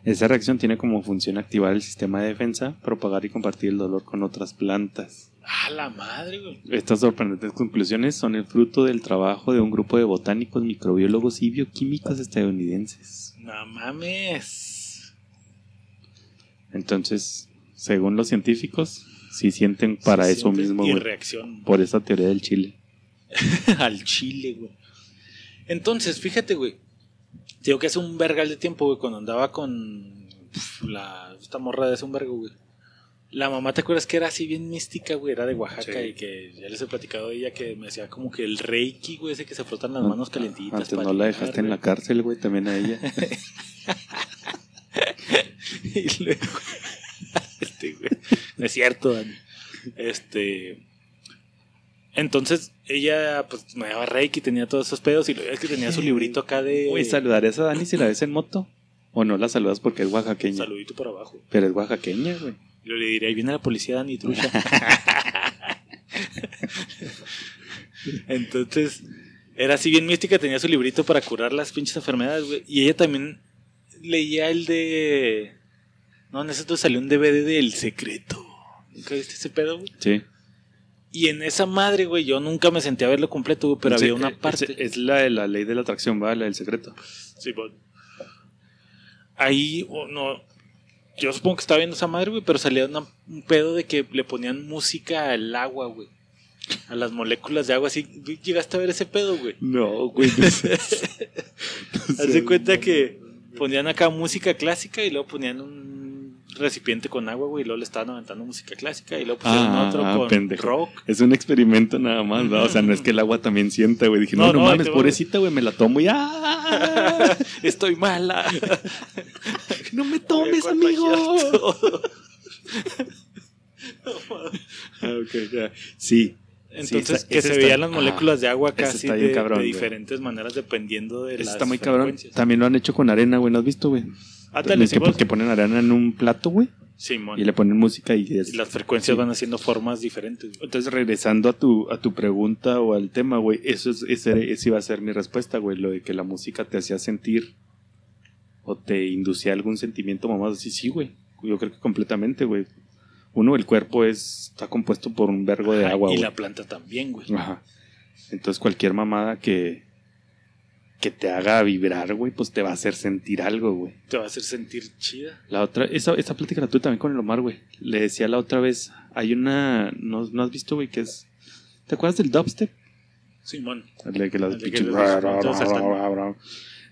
B: Esa reacción tiene como función activar el sistema de defensa, propagar y compartir el dolor con otras plantas.
C: Ah, la madre, güey.
B: Estas sorprendentes conclusiones son el fruto del trabajo de un grupo de botánicos, microbiólogos y bioquímicos estadounidenses.
C: No mames.
B: Entonces, según los científicos, sí sienten para eso mismo,
C: Y
B: güey,
C: reacción
B: por esa teoría del chile.
C: al chile, güey. Entonces, fíjate, güey. Digo que hace un vergal de tiempo, güey, cuando andaba con pf, la, esta morra de hace un vergo, güey. La mamá, ¿te acuerdas que era así bien mística, güey? Era de Oaxaca
B: Sí.
C: y que ya les he platicado de ella que me hacía como que el reiki, güey, ese que se frotan las manos calentitas.
B: Antes
C: para
B: no la dejaste en
C: güey.
B: la cárcel, güey, también a ella.
C: y luego, este, güey, no es cierto, Dani. Este. Entonces, ella, pues, me daba reiki, tenía todos esos pedos y luego es que tenía su librito acá de.
B: Güey, ¿saludarías a Dani si la ves en moto? ¿O no la saludas porque es oaxaqueña?
C: Saludito por abajo.
B: Pero es oaxaqueña, güey.
C: Y yo le diría, ahí viene la policía, Dani, trucha. Entonces, era así bien mística, tenía su librito para curar las pinches enfermedades, güey. Y ella también leía el de... No, en ese entonces salió un DVD de El Secreto. ¿Nunca viste ese pedo, güey?
B: Sí.
C: Y en esa madre, güey, yo nunca me senté a verlo completo, güey, pero
B: Sí,
C: había una parte...
B: Es, la de la ley de la atracción, va, la del secreto.
C: Sí, bon. Ahí, oh, no. Yo supongo que estaba viendo esa madre, güey, pero salía una- un pedo de que le ponían música al agua, güey. A las moléculas de agua, así. Llegaste a ver ese pedo, güey.
B: No, güey. no.
C: Haz de cuenta que ponían acá música clásica y luego ponían un recipiente con agua, güey, y luego le estaban aventando música clásica y luego pusieron
B: Ah,
C: otro
B: ah,
C: con
B: pendejo.
C: rock.
B: Es un experimento nada más, ¿va? O sea, no es que el agua también sienta, güey. Dije, no,
C: No,
B: no,
C: no,
B: mames, pobrecita, güey, me la tomo y ¡ah!
C: Estoy mala.
B: ¡No me tomes, amigo! Ah, ok, ya. Sí.
C: Entonces,
B: esa-
C: que
B: esa
C: se
B: está-
C: veían las moléculas de agua
B: ese
C: casi de,
B: cabrón,
C: diferentes maneras dependiendo de
B: Eso
C: las
B: está muy cabrón. También lo han hecho con arena, güey. ¿No has visto, güey?
C: Ándale,
B: Es que, que ponen arena en un plato, güey.
C: Simón.
B: Y le ponen música y es...
C: Y las frecuencias
B: Sí.
C: van haciendo formas diferentes. güey.
B: Entonces, regresando a tu, a tu pregunta o al tema, güey, eso es, ese, ese iba a ser mi respuesta, güey, lo de que la música te hacía sentir o te inducía algún sentimiento, mamá, así, sí, güey, yo creo que completamente, güey. Uno, el cuerpo es, está compuesto por un vergo de agua,
C: y
B: güey.
C: la planta también, güey.
B: Ajá. Entonces, cualquier mamada que, que te haga vibrar, güey, pues te va a hacer sentir algo, güey.
C: Te va a hacer sentir chida.
B: La otra, esa, esa plática la tuve también con el Omar, güey. Le decía la otra vez, hay una, ¿no, no has visto, güey, que es... ¿Te acuerdas del dubstep?
C: Simón.
B: El de que las
C: El de que
B: pinches-
C: saltan.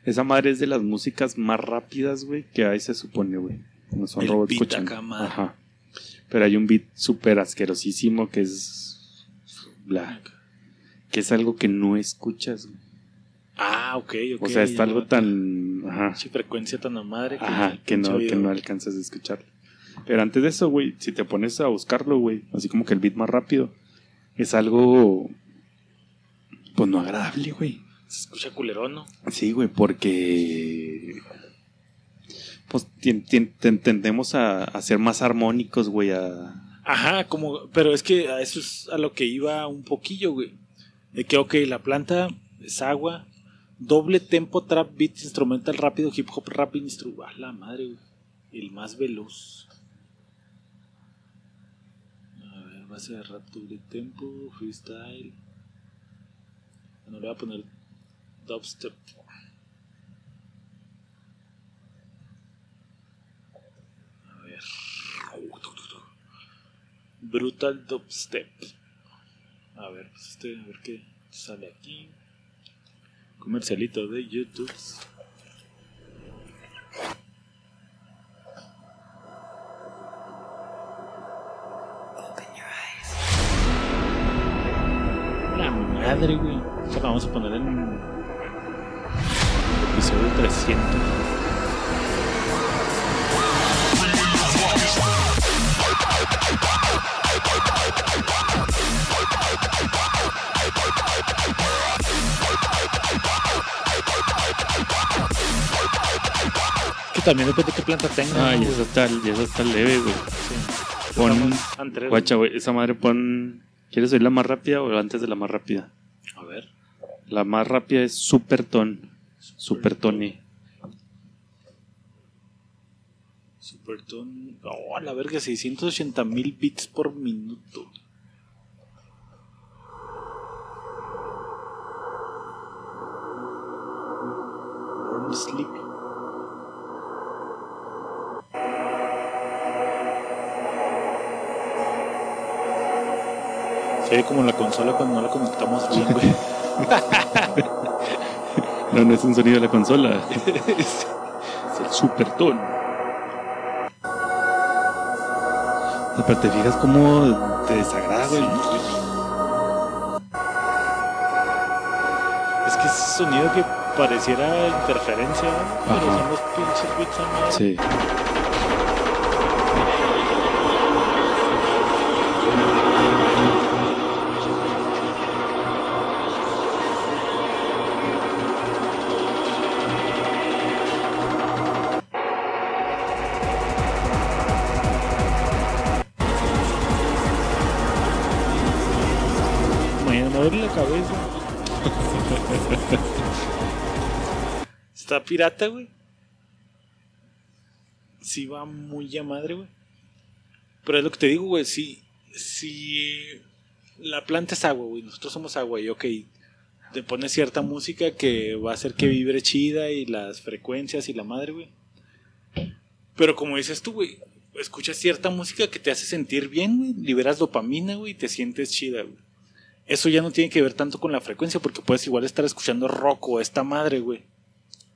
B: Esa madre es de las músicas más rápidas, güey, que hay, se supone, güey. No son
C: El
B: robots
C: beat
B: escuchando.
C: acá, madre.
B: Ajá. Pero hay un beat súper asquerosísimo que es. Bla. Que es algo que no escuchas, güey.
C: Ah, ok, ok.
B: O sea, está
C: ya
B: algo tan. Ajá.
C: Frecuencia tan a madre que,
B: Ajá, que no, que no alcanzas a escucharlo. Pero antes de eso, güey, si te pones a buscarlo, güey, así como que el beat más rápido, es algo. Pues no agradable, güey.
C: Se escucha culerón, ¿no?
B: Sí, güey, porque. Pues tendemos a, a ser más armónicos, güey, a.
C: Ajá, como, pero es que a eso es a lo que iba un poquillo, güey. De que, ok, la planta es agua, doble tempo, trap, beat, instrumental rápido, hip hop, rap, instru... A la madre. El más veloz. A ver, base de rap, doble tempo, freestyle. No le voy a poner dubstep. A ver. Brutal Dubstep. A ver, pues este, a ver qué sale aquí. Comercialito de YouTube. La madre, güey. la vamos a poner en episodio 300. Que también depende de qué planta tenga.
B: Ay,
C: ¿no,
B: eso está, eso está leve, güey.
C: Sí.
B: Pon,
C: entre-
B: guacha, güey, esa madre pon... ¿Quieres oír la más rápida o antes de la más rápida?
C: A ver.
B: La más rápida es Super Ton. Super Tony.
C: Supertone. Oh, a la verga, 680 mil bits por minuto. Born Sleepy. Se ve como la consola cuando no la conectamos bien, güey.
B: No, no es un sonido de la consola. es el Super Ton. Pero te fijas cómo te desagrada, güey.
C: Es que ese sonido que pareciera interferencia, ¿no? pero son los pinches bits.
B: Sí.
C: Pirata, güey. Sí va muy a madre, güey. Pero es lo que te digo, güey. Si, si la planta es agua, güey. Nosotros somos agua y, ok, te pones cierta música que va a hacer que vibre chida y las frecuencias y la madre, güey. Pero como dices tú, güey, escuchas cierta música que te hace sentir bien, güey. Liberas dopamina, güey, y te sientes chida, güey. Eso ya no tiene que ver tanto con la frecuencia, porque puedes igual estar escuchando rock o esta madre, güey.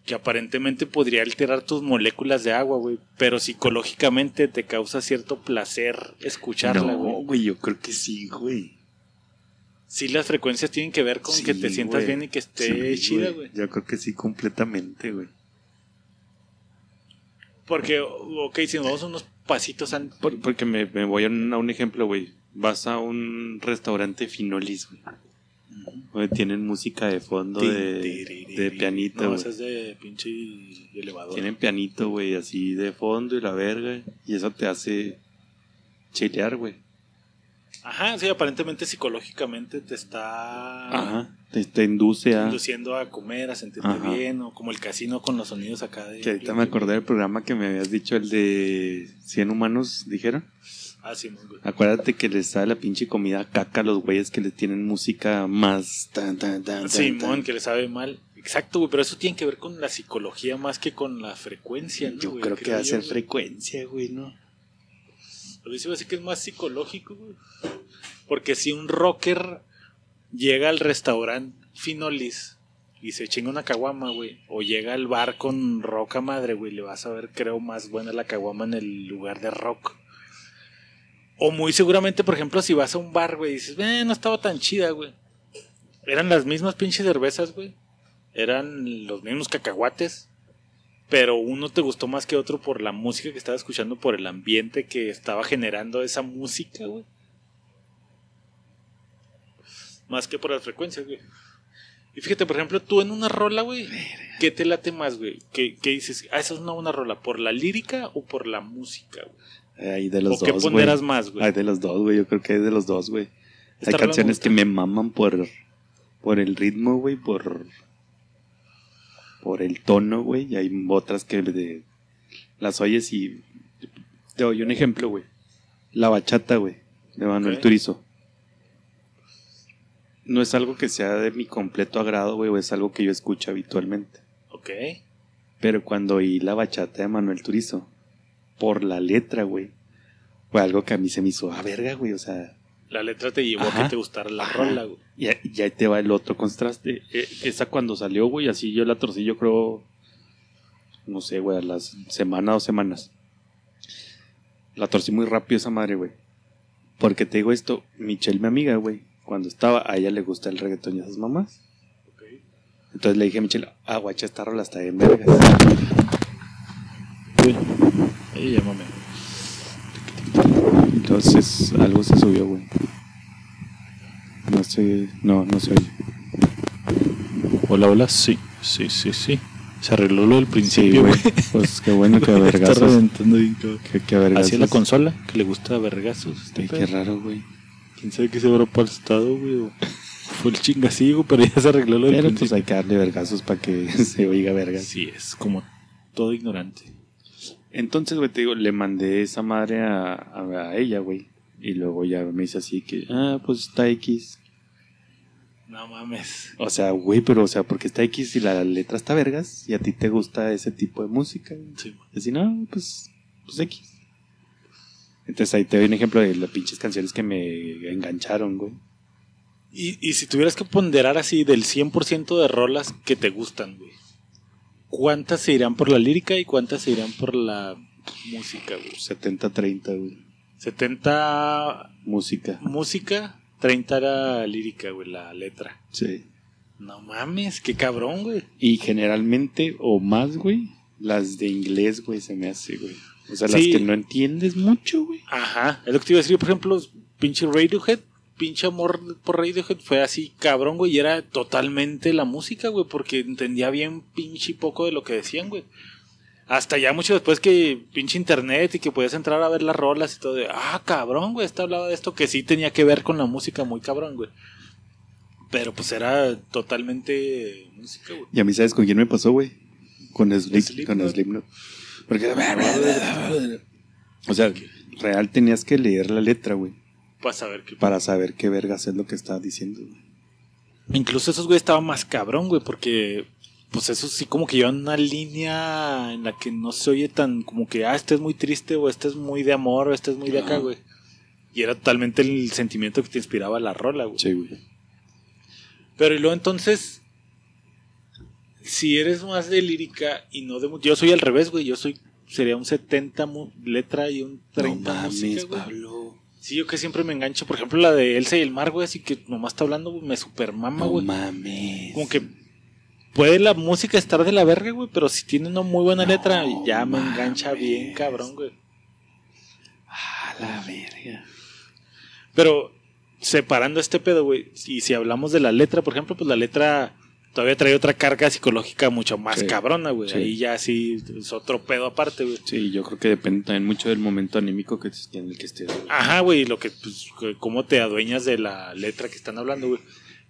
C: Que aparentemente podría alterar tus moléculas de agua, güey. Pero psicológicamente te causa cierto placer escucharla,
B: No,
C: güey.
B: güey, yo creo que sí, güey.
C: Sí, las frecuencias tienen que ver con
B: Sí,
C: que te sientas
B: güey.
C: bien y que esté
B: Sí,
C: chida, güey.
B: Yo creo que sí, completamente, güey.
C: Porque, ok, si nos vamos unos pasitos antes.
B: Por- porque me, me voy a un, a un ejemplo, güey. Vas a un restaurante finolis, güey. Tienen música de fondo de, de pianito,
C: No,
B: güey.
C: esa es de pinche elevador.
B: Tienen pianito, güey, así de fondo y la verga. Y eso te hace chilear, güey.
C: Ajá, sí, aparentemente psicológicamente te está
B: Ajá. Te, te induce a...
C: induciendo a comer, a sentirte
B: Ajá.
C: bien, o como el casino con los sonidos acá de...
B: Que ahorita me acordé del programa que me habías dicho, el de 100 humanos, dijeron.
C: Ah, sí.
B: Acuérdate que les da la pinche comida caca a los güeyes que le tienen música más tan, tan, tan, tan,
C: Simón,
B: tan.
C: que le sabe mal. Exacto, güey, pero eso tiene que ver con la psicología más que con la frecuencia, ¿no,
B: Yo
C: güey?
B: creo que va a ser frecuencia, güey, ¿no?
C: Pero yo sí voy a decir que es más psicológico, güey. Porque si un rocker llega al restaurante Finolis y se chinga una caguama, güey, o llega al bar con roca madre, güey, le vas a ver, creo, más buena la caguama en el lugar de rock. O muy seguramente, por ejemplo, si vas a un bar, güey, y dices, eh, no estaba tan chida, güey. Eran las mismas pinches cervezas, güey. Eran los mismos cacahuates. Pero uno te gustó más que otro por la música que estaba escuchando, por el ambiente que estaba generando esa música, güey. Más que por las frecuencias, güey. Y fíjate, por ejemplo, tú en una rola, güey, ¿qué te late más, güey? ¿Qué, qué dices? Ah, esa es una buena rola. ¿Por la lírica o por la música, güey?
B: Hay de los
C: ¿O qué
B: dos, güey.
C: ponderas más, güey?
B: Hay de los dos, güey. Yo creo que hay de los dos, güey. Hay canciones que me maman por, por el ritmo, güey, por, por el tono, güey. Y hay otras que de- las oyes y... Te doy un ejemplo, güey. La bachata, güey, de Manuel. Turizo. No es algo que sea de mi completo agrado, güey, o es algo que yo escucho habitualmente.
C: Ok.
B: Pero cuando oí la bachata de Manuel Turizo, por la letra, güey, fue algo que a mí se me hizo a verga, güey. O sea,
C: La letra te llevó a que te gustara la
B: Ajá.
C: rola, güey.
B: y, ahí- y ahí te va el otro contraste. Eh, esa cuando salió, güey, así yo la torcí, yo creo, no sé, güey, a las semana o semanas. La torcí muy rápido esa madre, güey. Porque te digo esto, Michelle, mi amiga, güey, cuando estaba, a ella le gusta el reggaetón y esas mamás. Entonces le dije a Michelle, ah, guacha, esta rola está en vergas.
C: Uy, ahí llámame.
B: Entonces algo se subió, güey. No sé, no, no se oye.
C: Hola, hola, sí, sí, sí, sí. Se arregló lo del
B: Sí,
C: principio,
B: güey. Pues qué bueno que
C: Está
B: vergazos.
C: reventando.
B: Que, que a vergazos.
C: Así es la consola, que le gusta vergazos. Este
B: Ay, qué raro, güey.
C: Quién sabe qué se habrá pasado, güey. o Fue el chingasigo, pero ya se arregló lo del
B: Pero pues
C: principio.
B: hay que darle vergazos para que se oiga vergas.
C: Así es, como todo ignorante.
B: Entonces, güey, te digo, le mandé esa madre a, a, a ella, güey. Y luego ya me dice así que, ah, pues está X.
C: No mames.
B: O sea, güey, pero, o sea, porque está X y la letra está vergas y a ti te gusta ese tipo de música. güey.
C: Sí,
B: Y así, no, pues, pues X. Entonces ahí te doy un ejemplo de las pinches canciones que me engancharon, güey.
C: Y, y si tuvieras que ponderar así del 100% de rolas que te gustan, güey, ¿cuántas se irán por la lírica y cuántas se irán por la música, güey?
B: 70-30, güey.
C: 70
B: Música.
C: música, 30 era lírica, güey, la letra.
B: Sí.
C: No mames, qué cabrón, güey.
B: Y generalmente, o más, güey, las de inglés, güey, se me hace, güey. O sea, las que no entiendes mucho, güey.
C: Ajá, es lo que te iba a decir, por ejemplo, pinche Radiohead, pinche amor por Radiohead fue así cabrón, güey, y era totalmente la música, güey, porque entendía bien pinche poco de lo que decían, güey. Hasta ya mucho después que pinche internet y que podías entrar a ver las rolas y todo, de, ah, cabrón, güey, esta hablaba de esto que sí tenía que ver con la música muy cabrón, güey. Pero pues era totalmente música, güey.
B: Y a mí, ¿sabes con quién me pasó, güey? Con Slip,
C: Slipknot.
B: con Slipknot. Porque... O sea, real tenías que leer la letra, güey.
C: Para saber que...
B: Para saber qué vergas es lo que está diciendo, güey.
C: Incluso esos güey estaban más cabrón, güey, porque pues eso sí como que llevan una línea en la que no se oye tan como que, ah, este es muy triste o este es muy de amor o este es muy de acá, güey. Y era totalmente el sentimiento que te inspiraba la rola, güey.
B: Sí, güey.
C: Pero y luego entonces, si eres más de lírica y no de... Yo soy al revés, güey, yo soy... Sería un 70 mu- letra y un 30
B: no
C: música,
B: mames,
C: güey.
B: Pablo.
C: Sí, yo que siempre me engancho. Por ejemplo, la de Elsa y el mar, güey, así que nomás está hablando, güey, me super mama,
B: No
C: güey.
B: mames.
C: Como que puede la música estar de la verga, güey, pero si tiene una muy buena letra, ya me engancha bien, cabrón, güey.
B: A la verga.
C: Pero separando este pedo, güey, y si hablamos de la letra, por ejemplo, pues la letra todavía trae otra carga psicológica mucho más
B: Sí.
C: cabrona, güey.
B: Sí.
C: Ahí ya sí es otro pedo aparte, güey.
B: Sí, yo creo que depende también mucho del momento anímico que en el que estés. güey.
C: Ajá, güey, lo que, pues, cómo te adueñas de la letra que están hablando, güey.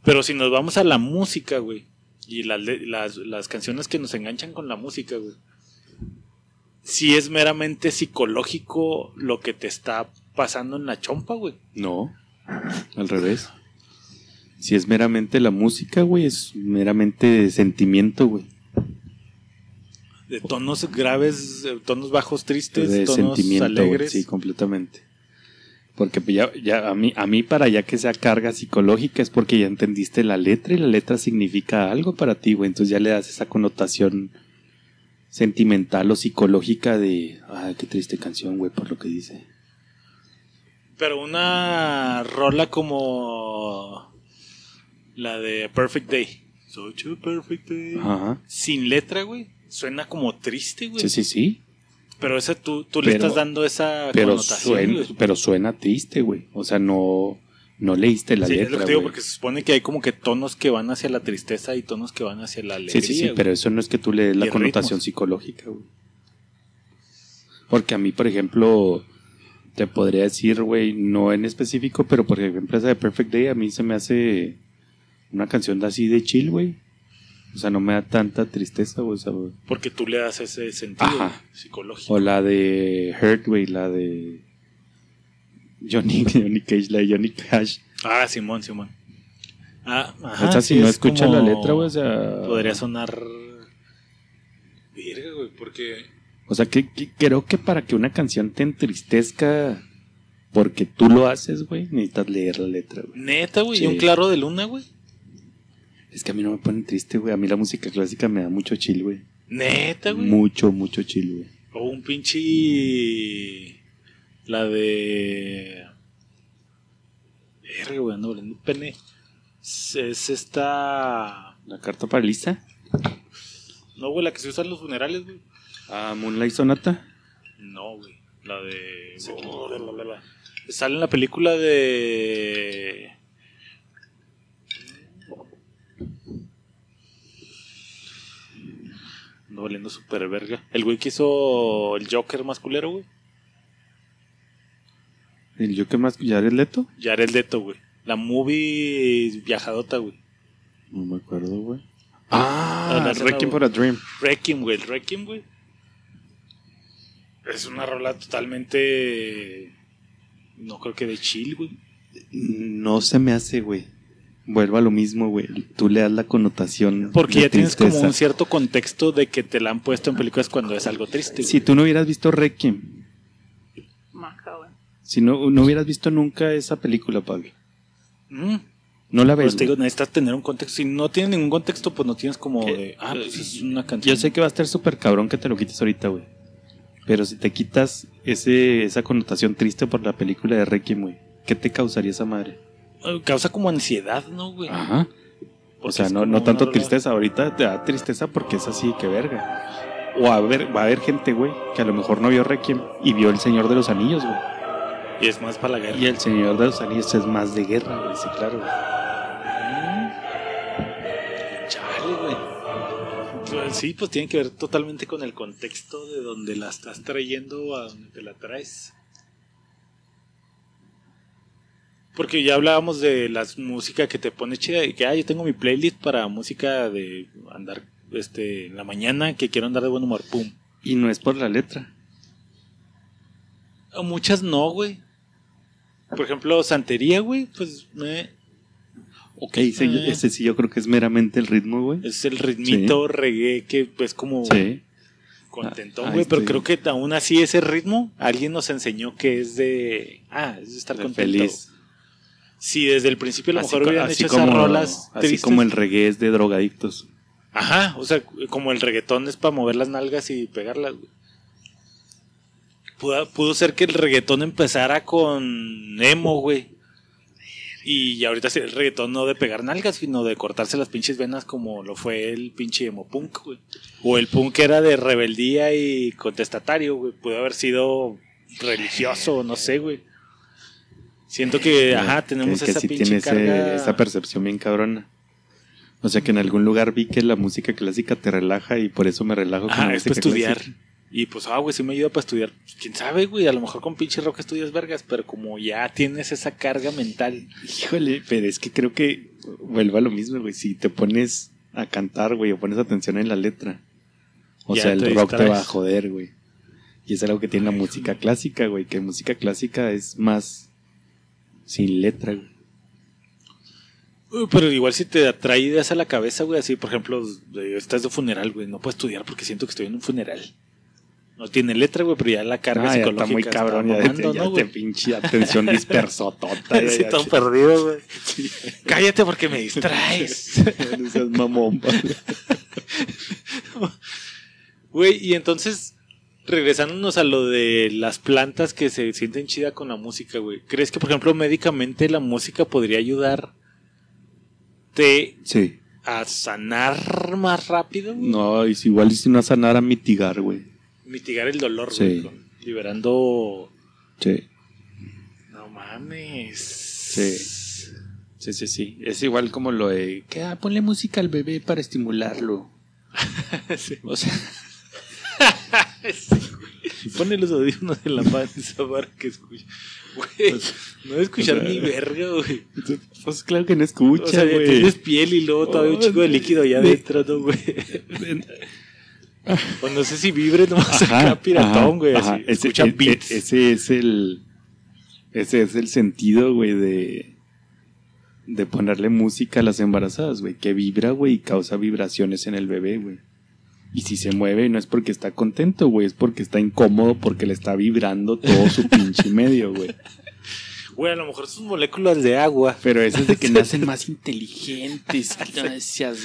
C: Pero si nos vamos a la música, güey, y las, las, las canciones que nos enganchan con la música, güey, si es meramente psicológico lo que te está pasando en la chompa, güey.
B: No, al revés. Si es meramente la música, güey, es meramente sentimiento, güey.
C: De tonos graves, tonos bajos tristes,
B: de
C: tonos
B: sentimiento,
C: alegres.
B: sí, completamente. Porque pues, ya, ya a mí, a mí para ya que sea carga psicológica es porque ya entendiste la letra y la letra significa algo para ti, güey. Entonces ya le das esa connotación sentimental o psicológica de, ay, qué triste canción, güey, por lo que dice.
C: Pero una rola como la de Perfect Day. Such a perfect day.
B: Ajá.
C: Sin letra, güey. Suena como triste, güey.
B: Sí, sí, sí.
C: Pero esa tú, tú le estás dando esa
B: Pero
C: connotación.
B: suena,
C: güey.
B: pero suena triste, güey. O sea, no, no leíste la
C: Sí, es
B: letra.
C: lo que te digo, porque se supone que hay como que tonos que van hacia la tristeza y tonos que van hacia la alegría.
B: Sí, sí, sí,
C: güey.
B: pero eso no es que tú le des la connotación
C: ritmos.
B: psicológica, güey. Porque a mí, por ejemplo, te podría decir, güey, no en específico, pero por ejemplo, esa de Perfect Day a mí se me hace una canción así de chill, güey. O sea, no me da tanta tristeza, güey. o.
C: Porque tú le das ese sentido
B: Ajá.
C: psicológico.
B: O la de Hurt, güey, la de Johnny, Johnny Cage, la de Johnny Cash.
C: Ah, Simón, Simón. Ah, ajá,
B: o sea, si
C: sí,
B: no
C: es
B: escuchas la letra, güey, o sea...
C: Podría sonar. Virga, güey, porque.
B: O sea, que, que- creo que para que una canción te entristezca porque tú lo haces, güey, necesitas leer la letra, güey.
C: Neta, güey.
B: Sí.
C: Y un claro de luna, güey.
B: Es que a mí no me pone triste, güey. A mí la música clásica me da mucho chill, güey.
C: Neta, güey.
B: Mucho, mucho chill, güey.
C: O un pinche. La de. Verga, güey, ando volviendo pene. Es, es esta.
B: La carta para Lisa.
C: No, güey, la que se usa en los funerales, güey.
B: Ah, Moonlight Sonata.
C: No, güey. La de. Sale en la película de. No valiendo super verga. El güey que hizo el Joker masculero, güey.
B: ¿El que más? ¿Jared Leto?
C: Jared Leto, güey. La movie viajadota, güey.
B: No me acuerdo, güey.
C: Ah, escena,
B: Requiem for a Dream.
C: Requiem, güey. El Requiem, güey. Es una rola totalmente. No creo que de chill, güey.
B: No se me hace, güey. Vuelvo a lo mismo, güey. Tú le das la connotación.
C: Porque
B: de
C: ya tienes como un cierto contexto de que te la han puesto en películas cuando es algo triste. güey.
B: Si tú no hubieras visto Requiem,
E: Maja, güey.
B: si no, no hubieras visto nunca esa película, Pablo.
C: Mm.
B: No la ves.
C: Pues te digo, necesitas tener un contexto. Si no tienes ningún contexto, pues no tienes como
B: ¿Qué?
C: de. Ah, pues es una canción.
B: Yo sé que va a estar súper cabrón que te lo quites ahorita, güey. Pero si te quitas ese, esa connotación triste por la película de Requiem, güey, ¿qué te causaría esa madre?
C: Eh, Causa como ansiedad, ¿no, güey?
B: Ajá. O sea, no, no tanto tristeza. Ahorita te da tristeza porque es así, que verga. O a ver, va a haber gente, güey, que a lo mejor no vio Requiem y vio El Señor de los Anillos, güey.
C: Y es más para la guerra.
B: Y El Señor de los Anillos es más de guerra, güey, sí, claro. güey.
C: Chale, güey. Pues Sí, pues tiene que ver totalmente con el contexto de donde la estás trayendo a donde te la traes. Porque ya hablábamos de la música que te pone chida y que ah, yo tengo mi playlist para música de andar este en la mañana que quiero andar de buen humor, pum.
B: Y no es por la letra.
C: Muchas no, güey. Por ejemplo, Santería, güey, pues eh,
B: Ok, ese,
C: Eh.
B: ese sí yo creo que es meramente el ritmo, güey.
C: es el ritmito reggae que pues como
B: Sí.
C: contentón,
B: Ah,
C: güey, pero creo que aún así ese ritmo alguien nos enseñó que es de ah, es de estar
B: De
C: contento.
B: feliz.
C: Si desde el principio a lo mejor hubieran hecho
B: como,
C: esas rolas
B: así
C: tristes.
B: como el reggae es de drogadictos.
C: Ajá, o sea, como el reggaetón es para mover las nalgas y pegarlas, güey. Pudo, pudo ser que el reggaetón empezara con emo, güey. Y ahorita el reggaetón no de pegar nalgas, sino de cortarse las pinches venas como lo fue el pinche emo punk, güey. O el punk era de rebeldía y contestatario, güey. Pudo haber sido religioso, no sé, güey. Siento que, ajá, tenemos
B: que, que
C: esa
B: sí
C: pinche
B: tiene ese- esa percepción bien cabrona. O sea que en algún lugar vi que la música clásica te relaja y por eso me relajo con la
C: es para estudiar.
B: clásica.
C: Y pues, ah, güey, sí me ayuda para estudiar. Quién sabe, güey, a lo mejor con pinche rock estudias vergas, pero como ya tienes esa carga mental.
B: Híjole, pero es que creo que vuelvo a lo mismo, güey. Si te pones a cantar, güey, o pones atención en la letra. O
C: Ya
B: sea, el rock te va a joder, güey. Y es algo que tiene la música clásica, güey. Que música clásica es más sin letra, güey.
C: Uy, Pero igual si te atrae ideas a la cabeza, güey, así, por ejemplo, estás de funeral, güey, no puedo estudiar porque siento que estoy en un funeral. No tiene letra, güey, pero ya la carga
B: Ah, ya
C: psicológica
B: está muy cabrón, ya,
C: mamando,
B: ya
C: ¿no,
B: te
C: güey?
B: pinche atención dispersotota. ya,
C: Sí,
B: ya,
C: todo perdido, güey. Cállate porque me distraes.
B: No seas mamón.
C: Güey, y entonces, regresándonos a lo de las plantas que se sienten chida con la música, güey. ¿Crees que, por ejemplo, médicamente la música podría ayudarte
B: Sí.
C: a sanar más rápido? güey?
B: No, es igual y si no a sanar a mitigar, güey.
C: Mitigar el dolor,
B: Sí.
C: güey. con- Liberando.
B: Sí.
C: No mames.
B: Sí. Sí, sí, sí. Es igual como lo de que ah, ponle música al bebé para estimularlo.
C: Sí.
B: O sea,
C: Sí. Pone los audífonos en la panza para que escuche. Güey, no escuchar
B: o sea,
C: ni verga, güey.
B: pues claro que no escucha,
C: O sea, ya
B: güey.
C: tienes piel y luego todavía un
B: Oh,
C: chico de líquido allá
B: de-
C: adentro, ¿no, güey? O no sé si vibre nomás acá piratón,
B: ajá,
C: güey.
B: ajá.
C: así,
B: Ese,
C: Escucha
B: e- e-
C: beats.
B: ese es el ese es el sentido, güey, de de ponerle música a las embarazadas, güey, que vibra, güey, y causa vibraciones en el bebé, güey. Y si se mueve no es porque está contento, güey, es porque está incómodo porque le está vibrando todo su pinche medio, güey.
C: Güey, a lo mejor sus moléculas de agua.
B: Pero eso es de que nacen más inteligentes.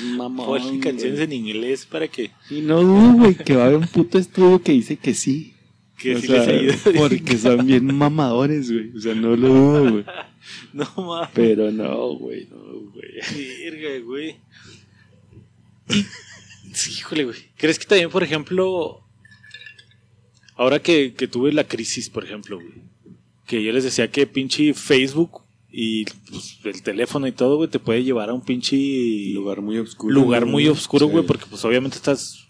B: Mamón.
C: Ponen canciones en inglés para que,
B: Y no dudo, güey, que va a haber un puto estudio que dice que sí.
C: que
B: O
C: sí
B: sea,
C: les ayude.
B: Porque son bien mamadores, güey. O sea, no lo dudo, güey.
C: No mames.
B: Pero no, güey, no, güey.
C: Verga, güey. Sí, híjole, güey. ¿Crees que también, por ejemplo, ahora que, que tuve la crisis, por ejemplo, güey, que yo les decía que pinche Facebook y pues, el teléfono y todo, güey, te puede llevar a un pinche
B: Lugar muy oscuro.
C: lugar muy oscuro,
B: Sí.
C: güey, porque pues obviamente estás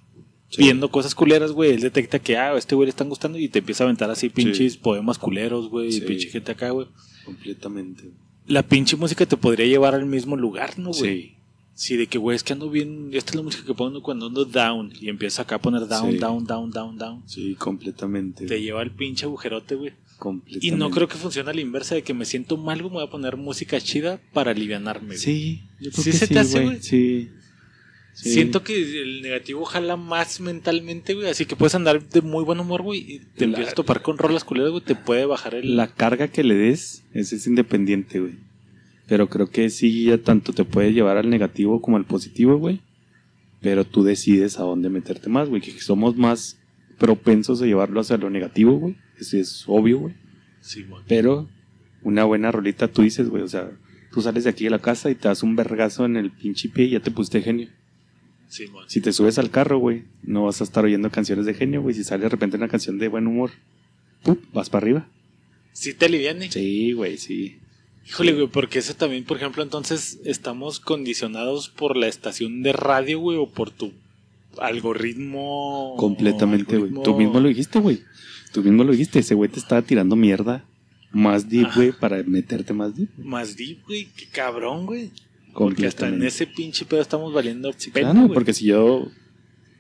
B: Sí.
C: viendo cosas culeras, güey, él detecta que, ah, a este güey le están gustando y te empieza a aventar así pinches poemas culeros, güey, y
B: Sí.
C: pinche gente acá, güey.
B: Completamente.
C: La pinche música te podría llevar al mismo lugar, ¿no, güey?
B: Sí.
C: Sí, de que, güey, es que ando bien. Esta es la música que pongo cuando ando down. Y empieza acá a poner down,
B: Sí.
C: down, down, down, down.
B: Sí, completamente.
C: Te lleva al pinche agujerote, güey.
B: completamente.
C: Y no creo que funcione a la inversa de que me siento mal, güey, me voy a poner música chida para alivianarme, güey.
B: Sí, yo creo
C: ¿Sí
B: que
C: se te hace,
B: güey.
C: güey?
B: Sí. Sí.
C: Siento que el negativo jala más mentalmente, güey. Así que puedes andar de muy buen humor, güey. Y te
B: La-
C: empiezas a topar con rolas culeras, güey. Te puede bajar el.
B: La carga que le des, ese es independiente, güey. Pero creo que sí, ya tanto te puede llevar al negativo como al positivo, güey. Pero tú decides a dónde meterte más, güey. Que somos más propensos a llevarlo hacia lo negativo, güey. Eso es obvio, güey.
C: Sí, güey.
B: Pero una buena rolita tú dices, güey. O sea, tú sales de aquí de la casa y te das un vergazo en el pinche pie y ya te pusiste genio.
C: Sí.
B: Si te subes al carro, güey, no vas a estar oyendo canciones de genio, güey. Si sale de repente una canción de buen humor, ¡pum! vas para arriba.
C: Sí te aliviane.
B: Sí, güey, sí.
C: Híjole, güey, porque eso también, por ejemplo, entonces estamos condicionados por la estación de radio, güey, o por tu algoritmo.
B: Completamente, güey.
C: algoritmo-
B: Tú mismo lo dijiste, güey. Tú mismo lo dijiste. Ese güey te estaba tirando mierda más deep, güey, para meterte más deep.
C: Más deep, güey. Qué cabrón, güey. Porque hasta en ese pinche pedo estamos valiendo
B: Sí,
C: pena,
B: claro,
C: güey.
B: porque si yo.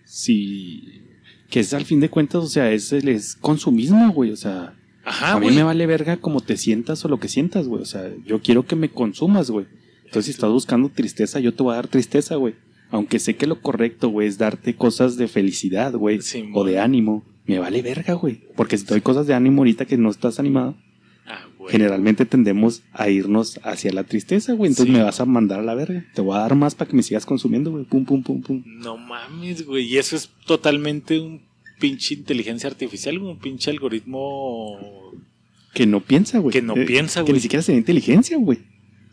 B: Si. Que es al fin de cuentas, o sea, es, es consumismo, güey. O sea,
C: Ajá,
B: a mí
C: güey.
B: me vale verga como te sientas o lo que sientas, güey. O sea, yo quiero que me consumas, güey. Entonces, si estás buscando tristeza, yo te voy a dar tristeza, güey. Aunque sé que lo correcto, güey, es darte cosas de felicidad, güey.
C: Sí,
B: o de ánimo. Me vale verga, güey. Porque si te doy cosas de ánimo ahorita que no estás animado,
C: Ah,
B: generalmente tendemos a irnos hacia la tristeza, güey. Entonces
C: Sí.
B: me vas a mandar a la verga. Te voy a dar más para que me sigas consumiendo, güey. Pum, pum, pum, pum.
C: No mames, güey. Y eso es totalmente un pinche inteligencia artificial, un pinche algoritmo.
B: Que no piensa, güey.
C: Que no
B: Eh,
C: piensa,
B: Que
C: güey.
B: ni siquiera sería inteligencia, güey.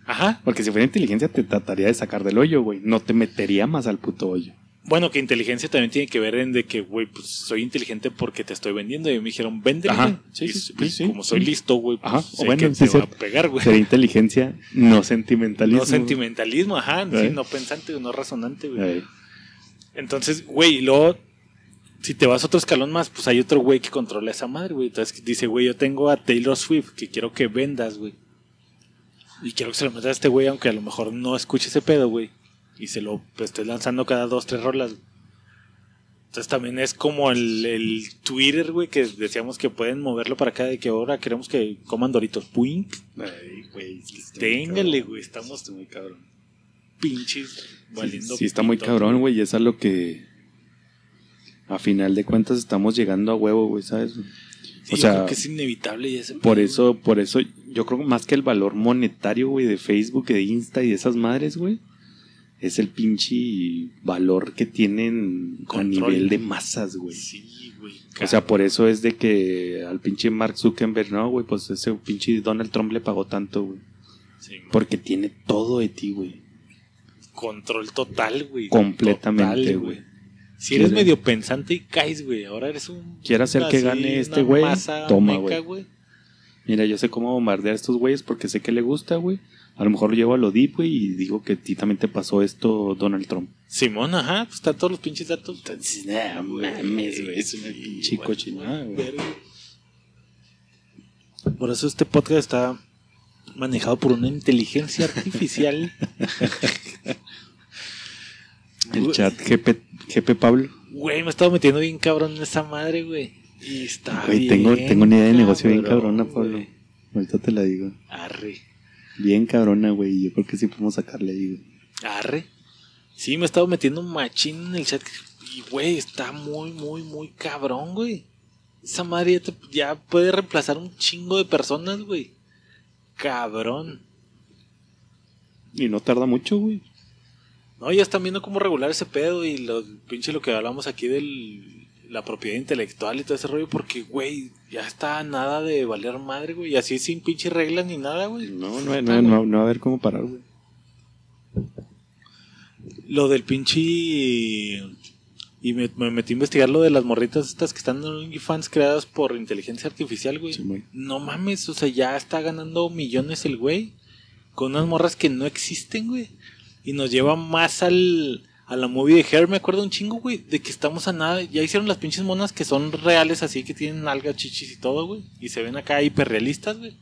C: Ajá.
B: Porque si fuera inteligencia te trataría de sacar del hoyo, güey. No te metería más al puto hoyo.
C: Bueno, que inteligencia también tiene que ver en de que, güey, pues soy inteligente porque te estoy vendiendo. Y me dijeron, véndelo,
B: Ajá.
C: güey.
B: Sí,
C: Y-
B: sí, sí,
C: y
B: sí,
C: como soy listo, güey, pues
B: Ajá.
C: sé
B: Bueno,
C: que
B: sí,
C: te va a pegar, güey.
B: Sería inteligencia, no sentimentalismo.
C: No sentimentalismo, ajá, sí,
B: Eh.
C: no pensante, no razonante, güey.
B: Eh,
C: Entonces, güey, luego, si te vas otro escalón más, pues hay otro güey que controla esa madre, güey. Entonces dice, güey, yo tengo a Taylor Swift que quiero que vendas, güey. Y quiero que se lo metas a este güey, aunque a lo mejor no escuche ese pedo, güey. Y se lo pues, estés lanzando cada dos, tres rolas. Entonces también es como el, el Twitter, güey, que decíamos que pueden moverlo para acá, de que ahora queremos que coman doritos. Puink,
B: Ay, güey. sí
C: téngale, güey, estamos
B: Está muy cabrón.
C: pinches valiendo.
B: Sí, está muy cabrón, güey. Y es a lo que. A final de cuentas estamos llegando a huevo, güey, ¿sabes?
C: Sí,
B: O
C: yo
B: sea,
C: creo que es inevitable y ese
B: Por
C: pedo,
B: eso, por eso, yo creo que más que el valor monetario, güey, de Facebook, de Insta y de esas madres, güey, es el pinche valor que tienen a
C: Control.
B: nivel de masas, güey.
C: Sí, güey.
B: O sea, por eso es de que al pinche Mark Zuckerberg, no, güey, pues ese pinche Donald Trump le pagó tanto, güey.
C: Sí.
B: Porque tiene todo de ti, güey.
C: control total, güey.
B: Completamente, güey.
C: Si eres
B: Quiere-
C: medio pensante y caes, güey. Ahora eres un.
B: Quiere hacer que gane este güey,
C: masa
B: toma,
C: meca,
B: güey. Mira, yo sé cómo bombardear a estos güeyes porque sé que le gusta, güey. A lo mejor lo llevo a lo deep, güey, y digo que a ti también te pasó esto, Donald Trump.
C: Simón, ajá, pues están todos los pinches datos.
B: Entonces, nah, mames, güey, es una pinche cochinada, güey.
C: verga. Por eso este podcast está manejado por una inteligencia artificial.
B: El chat GP, GP Pablo.
C: Güey, me he estado metiendo bien cabrón en esa madre, güey. Y está
B: Güey,
C: bien.
B: tengo, tengo una idea de negocio bien cabrona, Pablo.
C: güey.
B: Ahorita te la digo.
C: Arre.
B: Bien cabrona, güey. Yo creo que sí podemos sacarle ahí, güey.
C: Arre. Sí, me he estado metiendo un machín en el chat. Y, güey, está muy, muy, muy cabrón, güey. Esa madre ya, te- ya puede reemplazar un chingo de personas, güey. Cabrón.
B: Y no tarda mucho, güey.
C: No, ya están viendo cómo regular ese pedo y lo pinche lo que hablamos aquí de la propiedad intelectual y todo ese rollo. Porque, güey, ya está nada de valer madre, güey. Y así sin pinche reglas ni nada, güey.
B: No, no, no, no, no va a haber cómo parar, güey.
C: Lo del pinche. Y me, me metí a investigar lo de las morritas estas que están en OnlyFans creadas por inteligencia artificial, güey.
B: Sí, güey.
C: No mames, o sea, ya está ganando millones el güey. Con unas morras que no existen, güey. Y nos lleva más al, a la movie de Hair. Me acuerdo un chingo, güey, de que estamos a nada. Ya hicieron las pinches monas que son reales, así que tienen algas, chichis y todo, güey. Y se ven acá hiperrealistas, güey.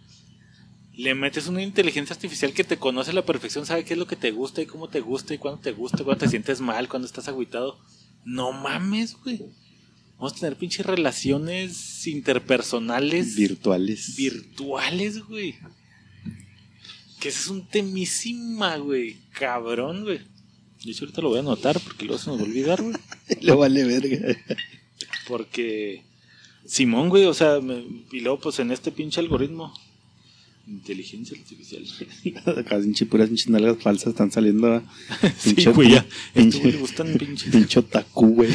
C: Le metes una inteligencia artificial que te conoce a la perfección, sabe qué es lo que te gusta y cómo te gusta y cuándo te gusta, cuándo te sientes mal, cuándo estás agüitado. No mames, güey. Vamos a tener pinches relaciones interpersonales
B: Virtuales.
C: virtuales, güey. Que ese es un temísima, güey. Cabrón, güey. De hecho, ahorita lo voy a anotar porque luego se nos va a olvidar, güey.
B: Le vale verga.
C: Porque Simón, güey, o sea, me- y luego pues en este pinche algoritmo. Inteligencia artificial.
B: Acá pinche puras pinches nalgas falsas están saliendo. ¿va?
C: Sí,
B: Pinche-
C: güey, ya. Este
B: pinche-
C: güey le gustan pinches
B: Pinche otaku, güey.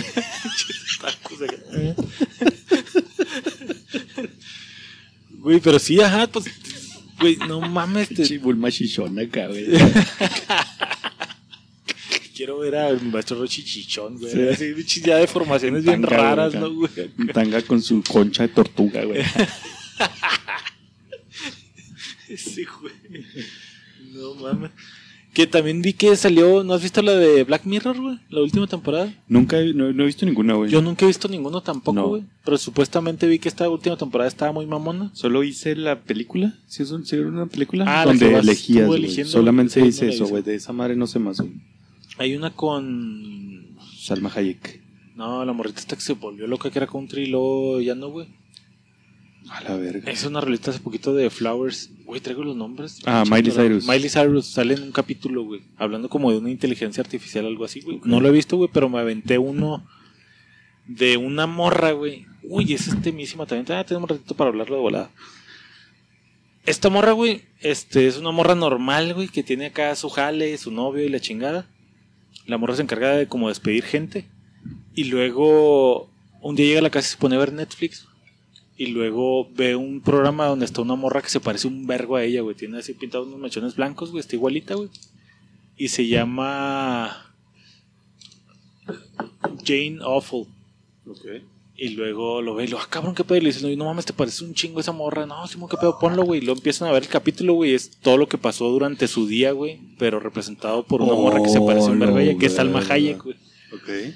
C: tacos acá. Güey, pero sí, ajá, pues. Güey, no mames, te-
B: Pinche Bulma chichona acá, güey.
C: quiero ver a mi maestro Rochi Chichón, güey.
B: Sí.
C: Así, ya de formaciones bien
B: Tanga, güey,
C: raras. ¿no, güey?
B: Un Tanga con su concha de tortuga, güey.
C: Sí, güey. No mames. Que también vi que salió, ¿no has visto la de Black Mirror, güey? La última temporada.
B: Nunca he, no, no he visto ninguna, güey.
C: Yo nunca he visto ninguno tampoco,
B: No.
C: güey. Pero supuestamente vi que esta última temporada estaba muy mamona.
B: Solo hice la película. ¿Sí es un- sí era una película?
C: Ah, la
B: donde
C: vas
B: elegías, güey.
C: eligiendo,
B: Solamente hice
C: la
B: eso, güey. De esa madre no sé más, güey.
C: Hay una con.
B: Salma Hayek.
C: No, la morrita esta que se volvió loca, que era country y luego ya no, güey.
B: A la verga.
C: Es una rolita hace poquito de Flowers. Güey, traigo los nombres.
B: Ah, Miley. Cyrus.
C: Miley Cyrus sale en un capítulo, güey. Hablando como de una inteligencia artificial, algo así, güey. No lo he visto, güey, pero me aventé uno de una morra, güey. Uy, esa es temísima también. Ah, tenemos un ratito para hablarlo de volada. Esta morra, güey, este, es una morra normal, güey, que tiene acá su jale, su novio y la chingada. La morra se encarga de como despedir gente. Y luego un día llega a la casa y se pone a ver Netflix. Y luego ve un programa donde está una morra que se parece un vergo a ella, güey. Tiene así pintados unos mechones blancos, güey. Está igualita, güey. Y se llama Jane Awful. Y luego lo ve y lo, ah, cabrón, qué pedo. Y le dice, no, mames, te parece un chingo esa morra. No, Simón, qué pedo, ponlo, güey. Y luego empiezan a ver el capítulo, güey. Es todo lo que pasó durante su día, güey. Pero representado por una morra que se parece un vergo a ella, que es Salma. Hayek, güey.
B: Ok.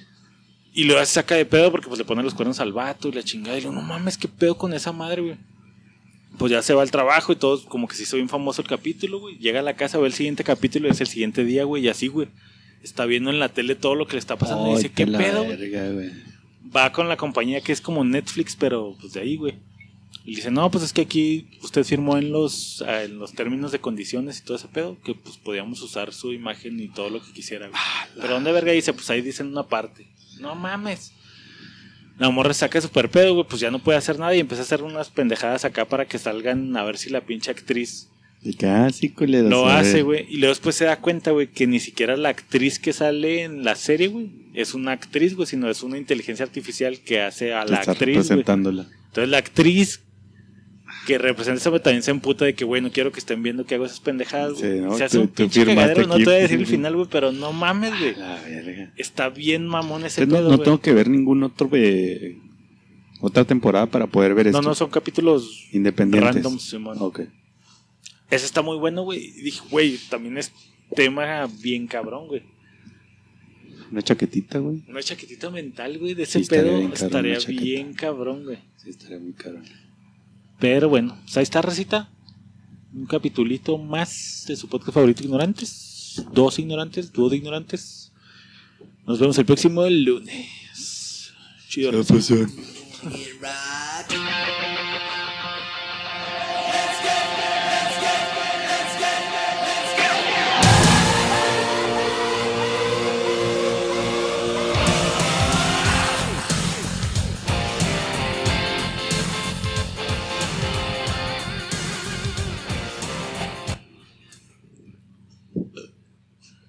C: Y luego se saca de pedo porque pues le pone los cuernos al vato y la chingada. Y luego, no mames, qué pedo con esa madre, güey. Pues ya se va al trabajo y todo, como que se hizo bien famoso el capítulo, güey. Llega a la casa, ve el siguiente capítulo y es el siguiente día, güey. Y así, güey. Está viendo en la tele todo lo que le está pasando y dice, ¿qué pedo, güey?
B: verga, güey.
C: Va con la compañía que es como Netflix, pero pues de ahí, güey. Y dice, no, pues es que aquí usted firmó en los, ah, en los términos de condiciones y todo ese pedo, que pues podíamos usar su imagen y todo lo que quisiera, güey. Pero ¿dónde verga dice? Pues ahí dicen una parte. No mames. La morra saca super pedo, güey, pues ya no puede hacer nada y empieza a hacer unas pendejadas acá para que salgan a ver si la pinche actriz
B: Y casi culero.
C: lo hace, güey. Y luego después se da cuenta, güey, que ni siquiera la actriz que sale en la serie, güey, es una actriz, güey, sino es una inteligencia artificial que hace a la
B: está
C: actriz, güey.
B: representándola.
C: Entonces la actriz que representa esa también se emputa de que, güey, no quiero que estén viendo que hago esas pendejadas, güey.
B: Sí, ¿no?
C: Se hace
B: Tú-
C: un pinche cagadero, no te voy a decir el final, güey, pero no mames, güey.
B: Verga.
C: Está bien mamón ese
B: Entonces, no,
C: pedo,
B: no
C: güey.
B: tengo que ver ningún otro eh, otra temporada para poder ver
C: No,
B: esto.
C: no, son capítulos
B: Independientes.
C: random, Simón.
B: Ok.
C: Ese está muy bueno, güey. Dije, güey, también es tema bien cabrón, güey.
B: Una chaquetita, güey.
C: Una chaquetita mental, güey, de ese
B: Sí, estaría
C: pedo
B: bien cabrón,
C: estaría bien cabrón, güey.
B: Sí, estaría muy caro.
C: Pero bueno, pues ahí está, recita. Un capitulito más de su podcast favorito, Ignorantes. Dos ignorantes, dúo de ignorantes. Nos vemos el próximo lunes. Chido.
B: pues.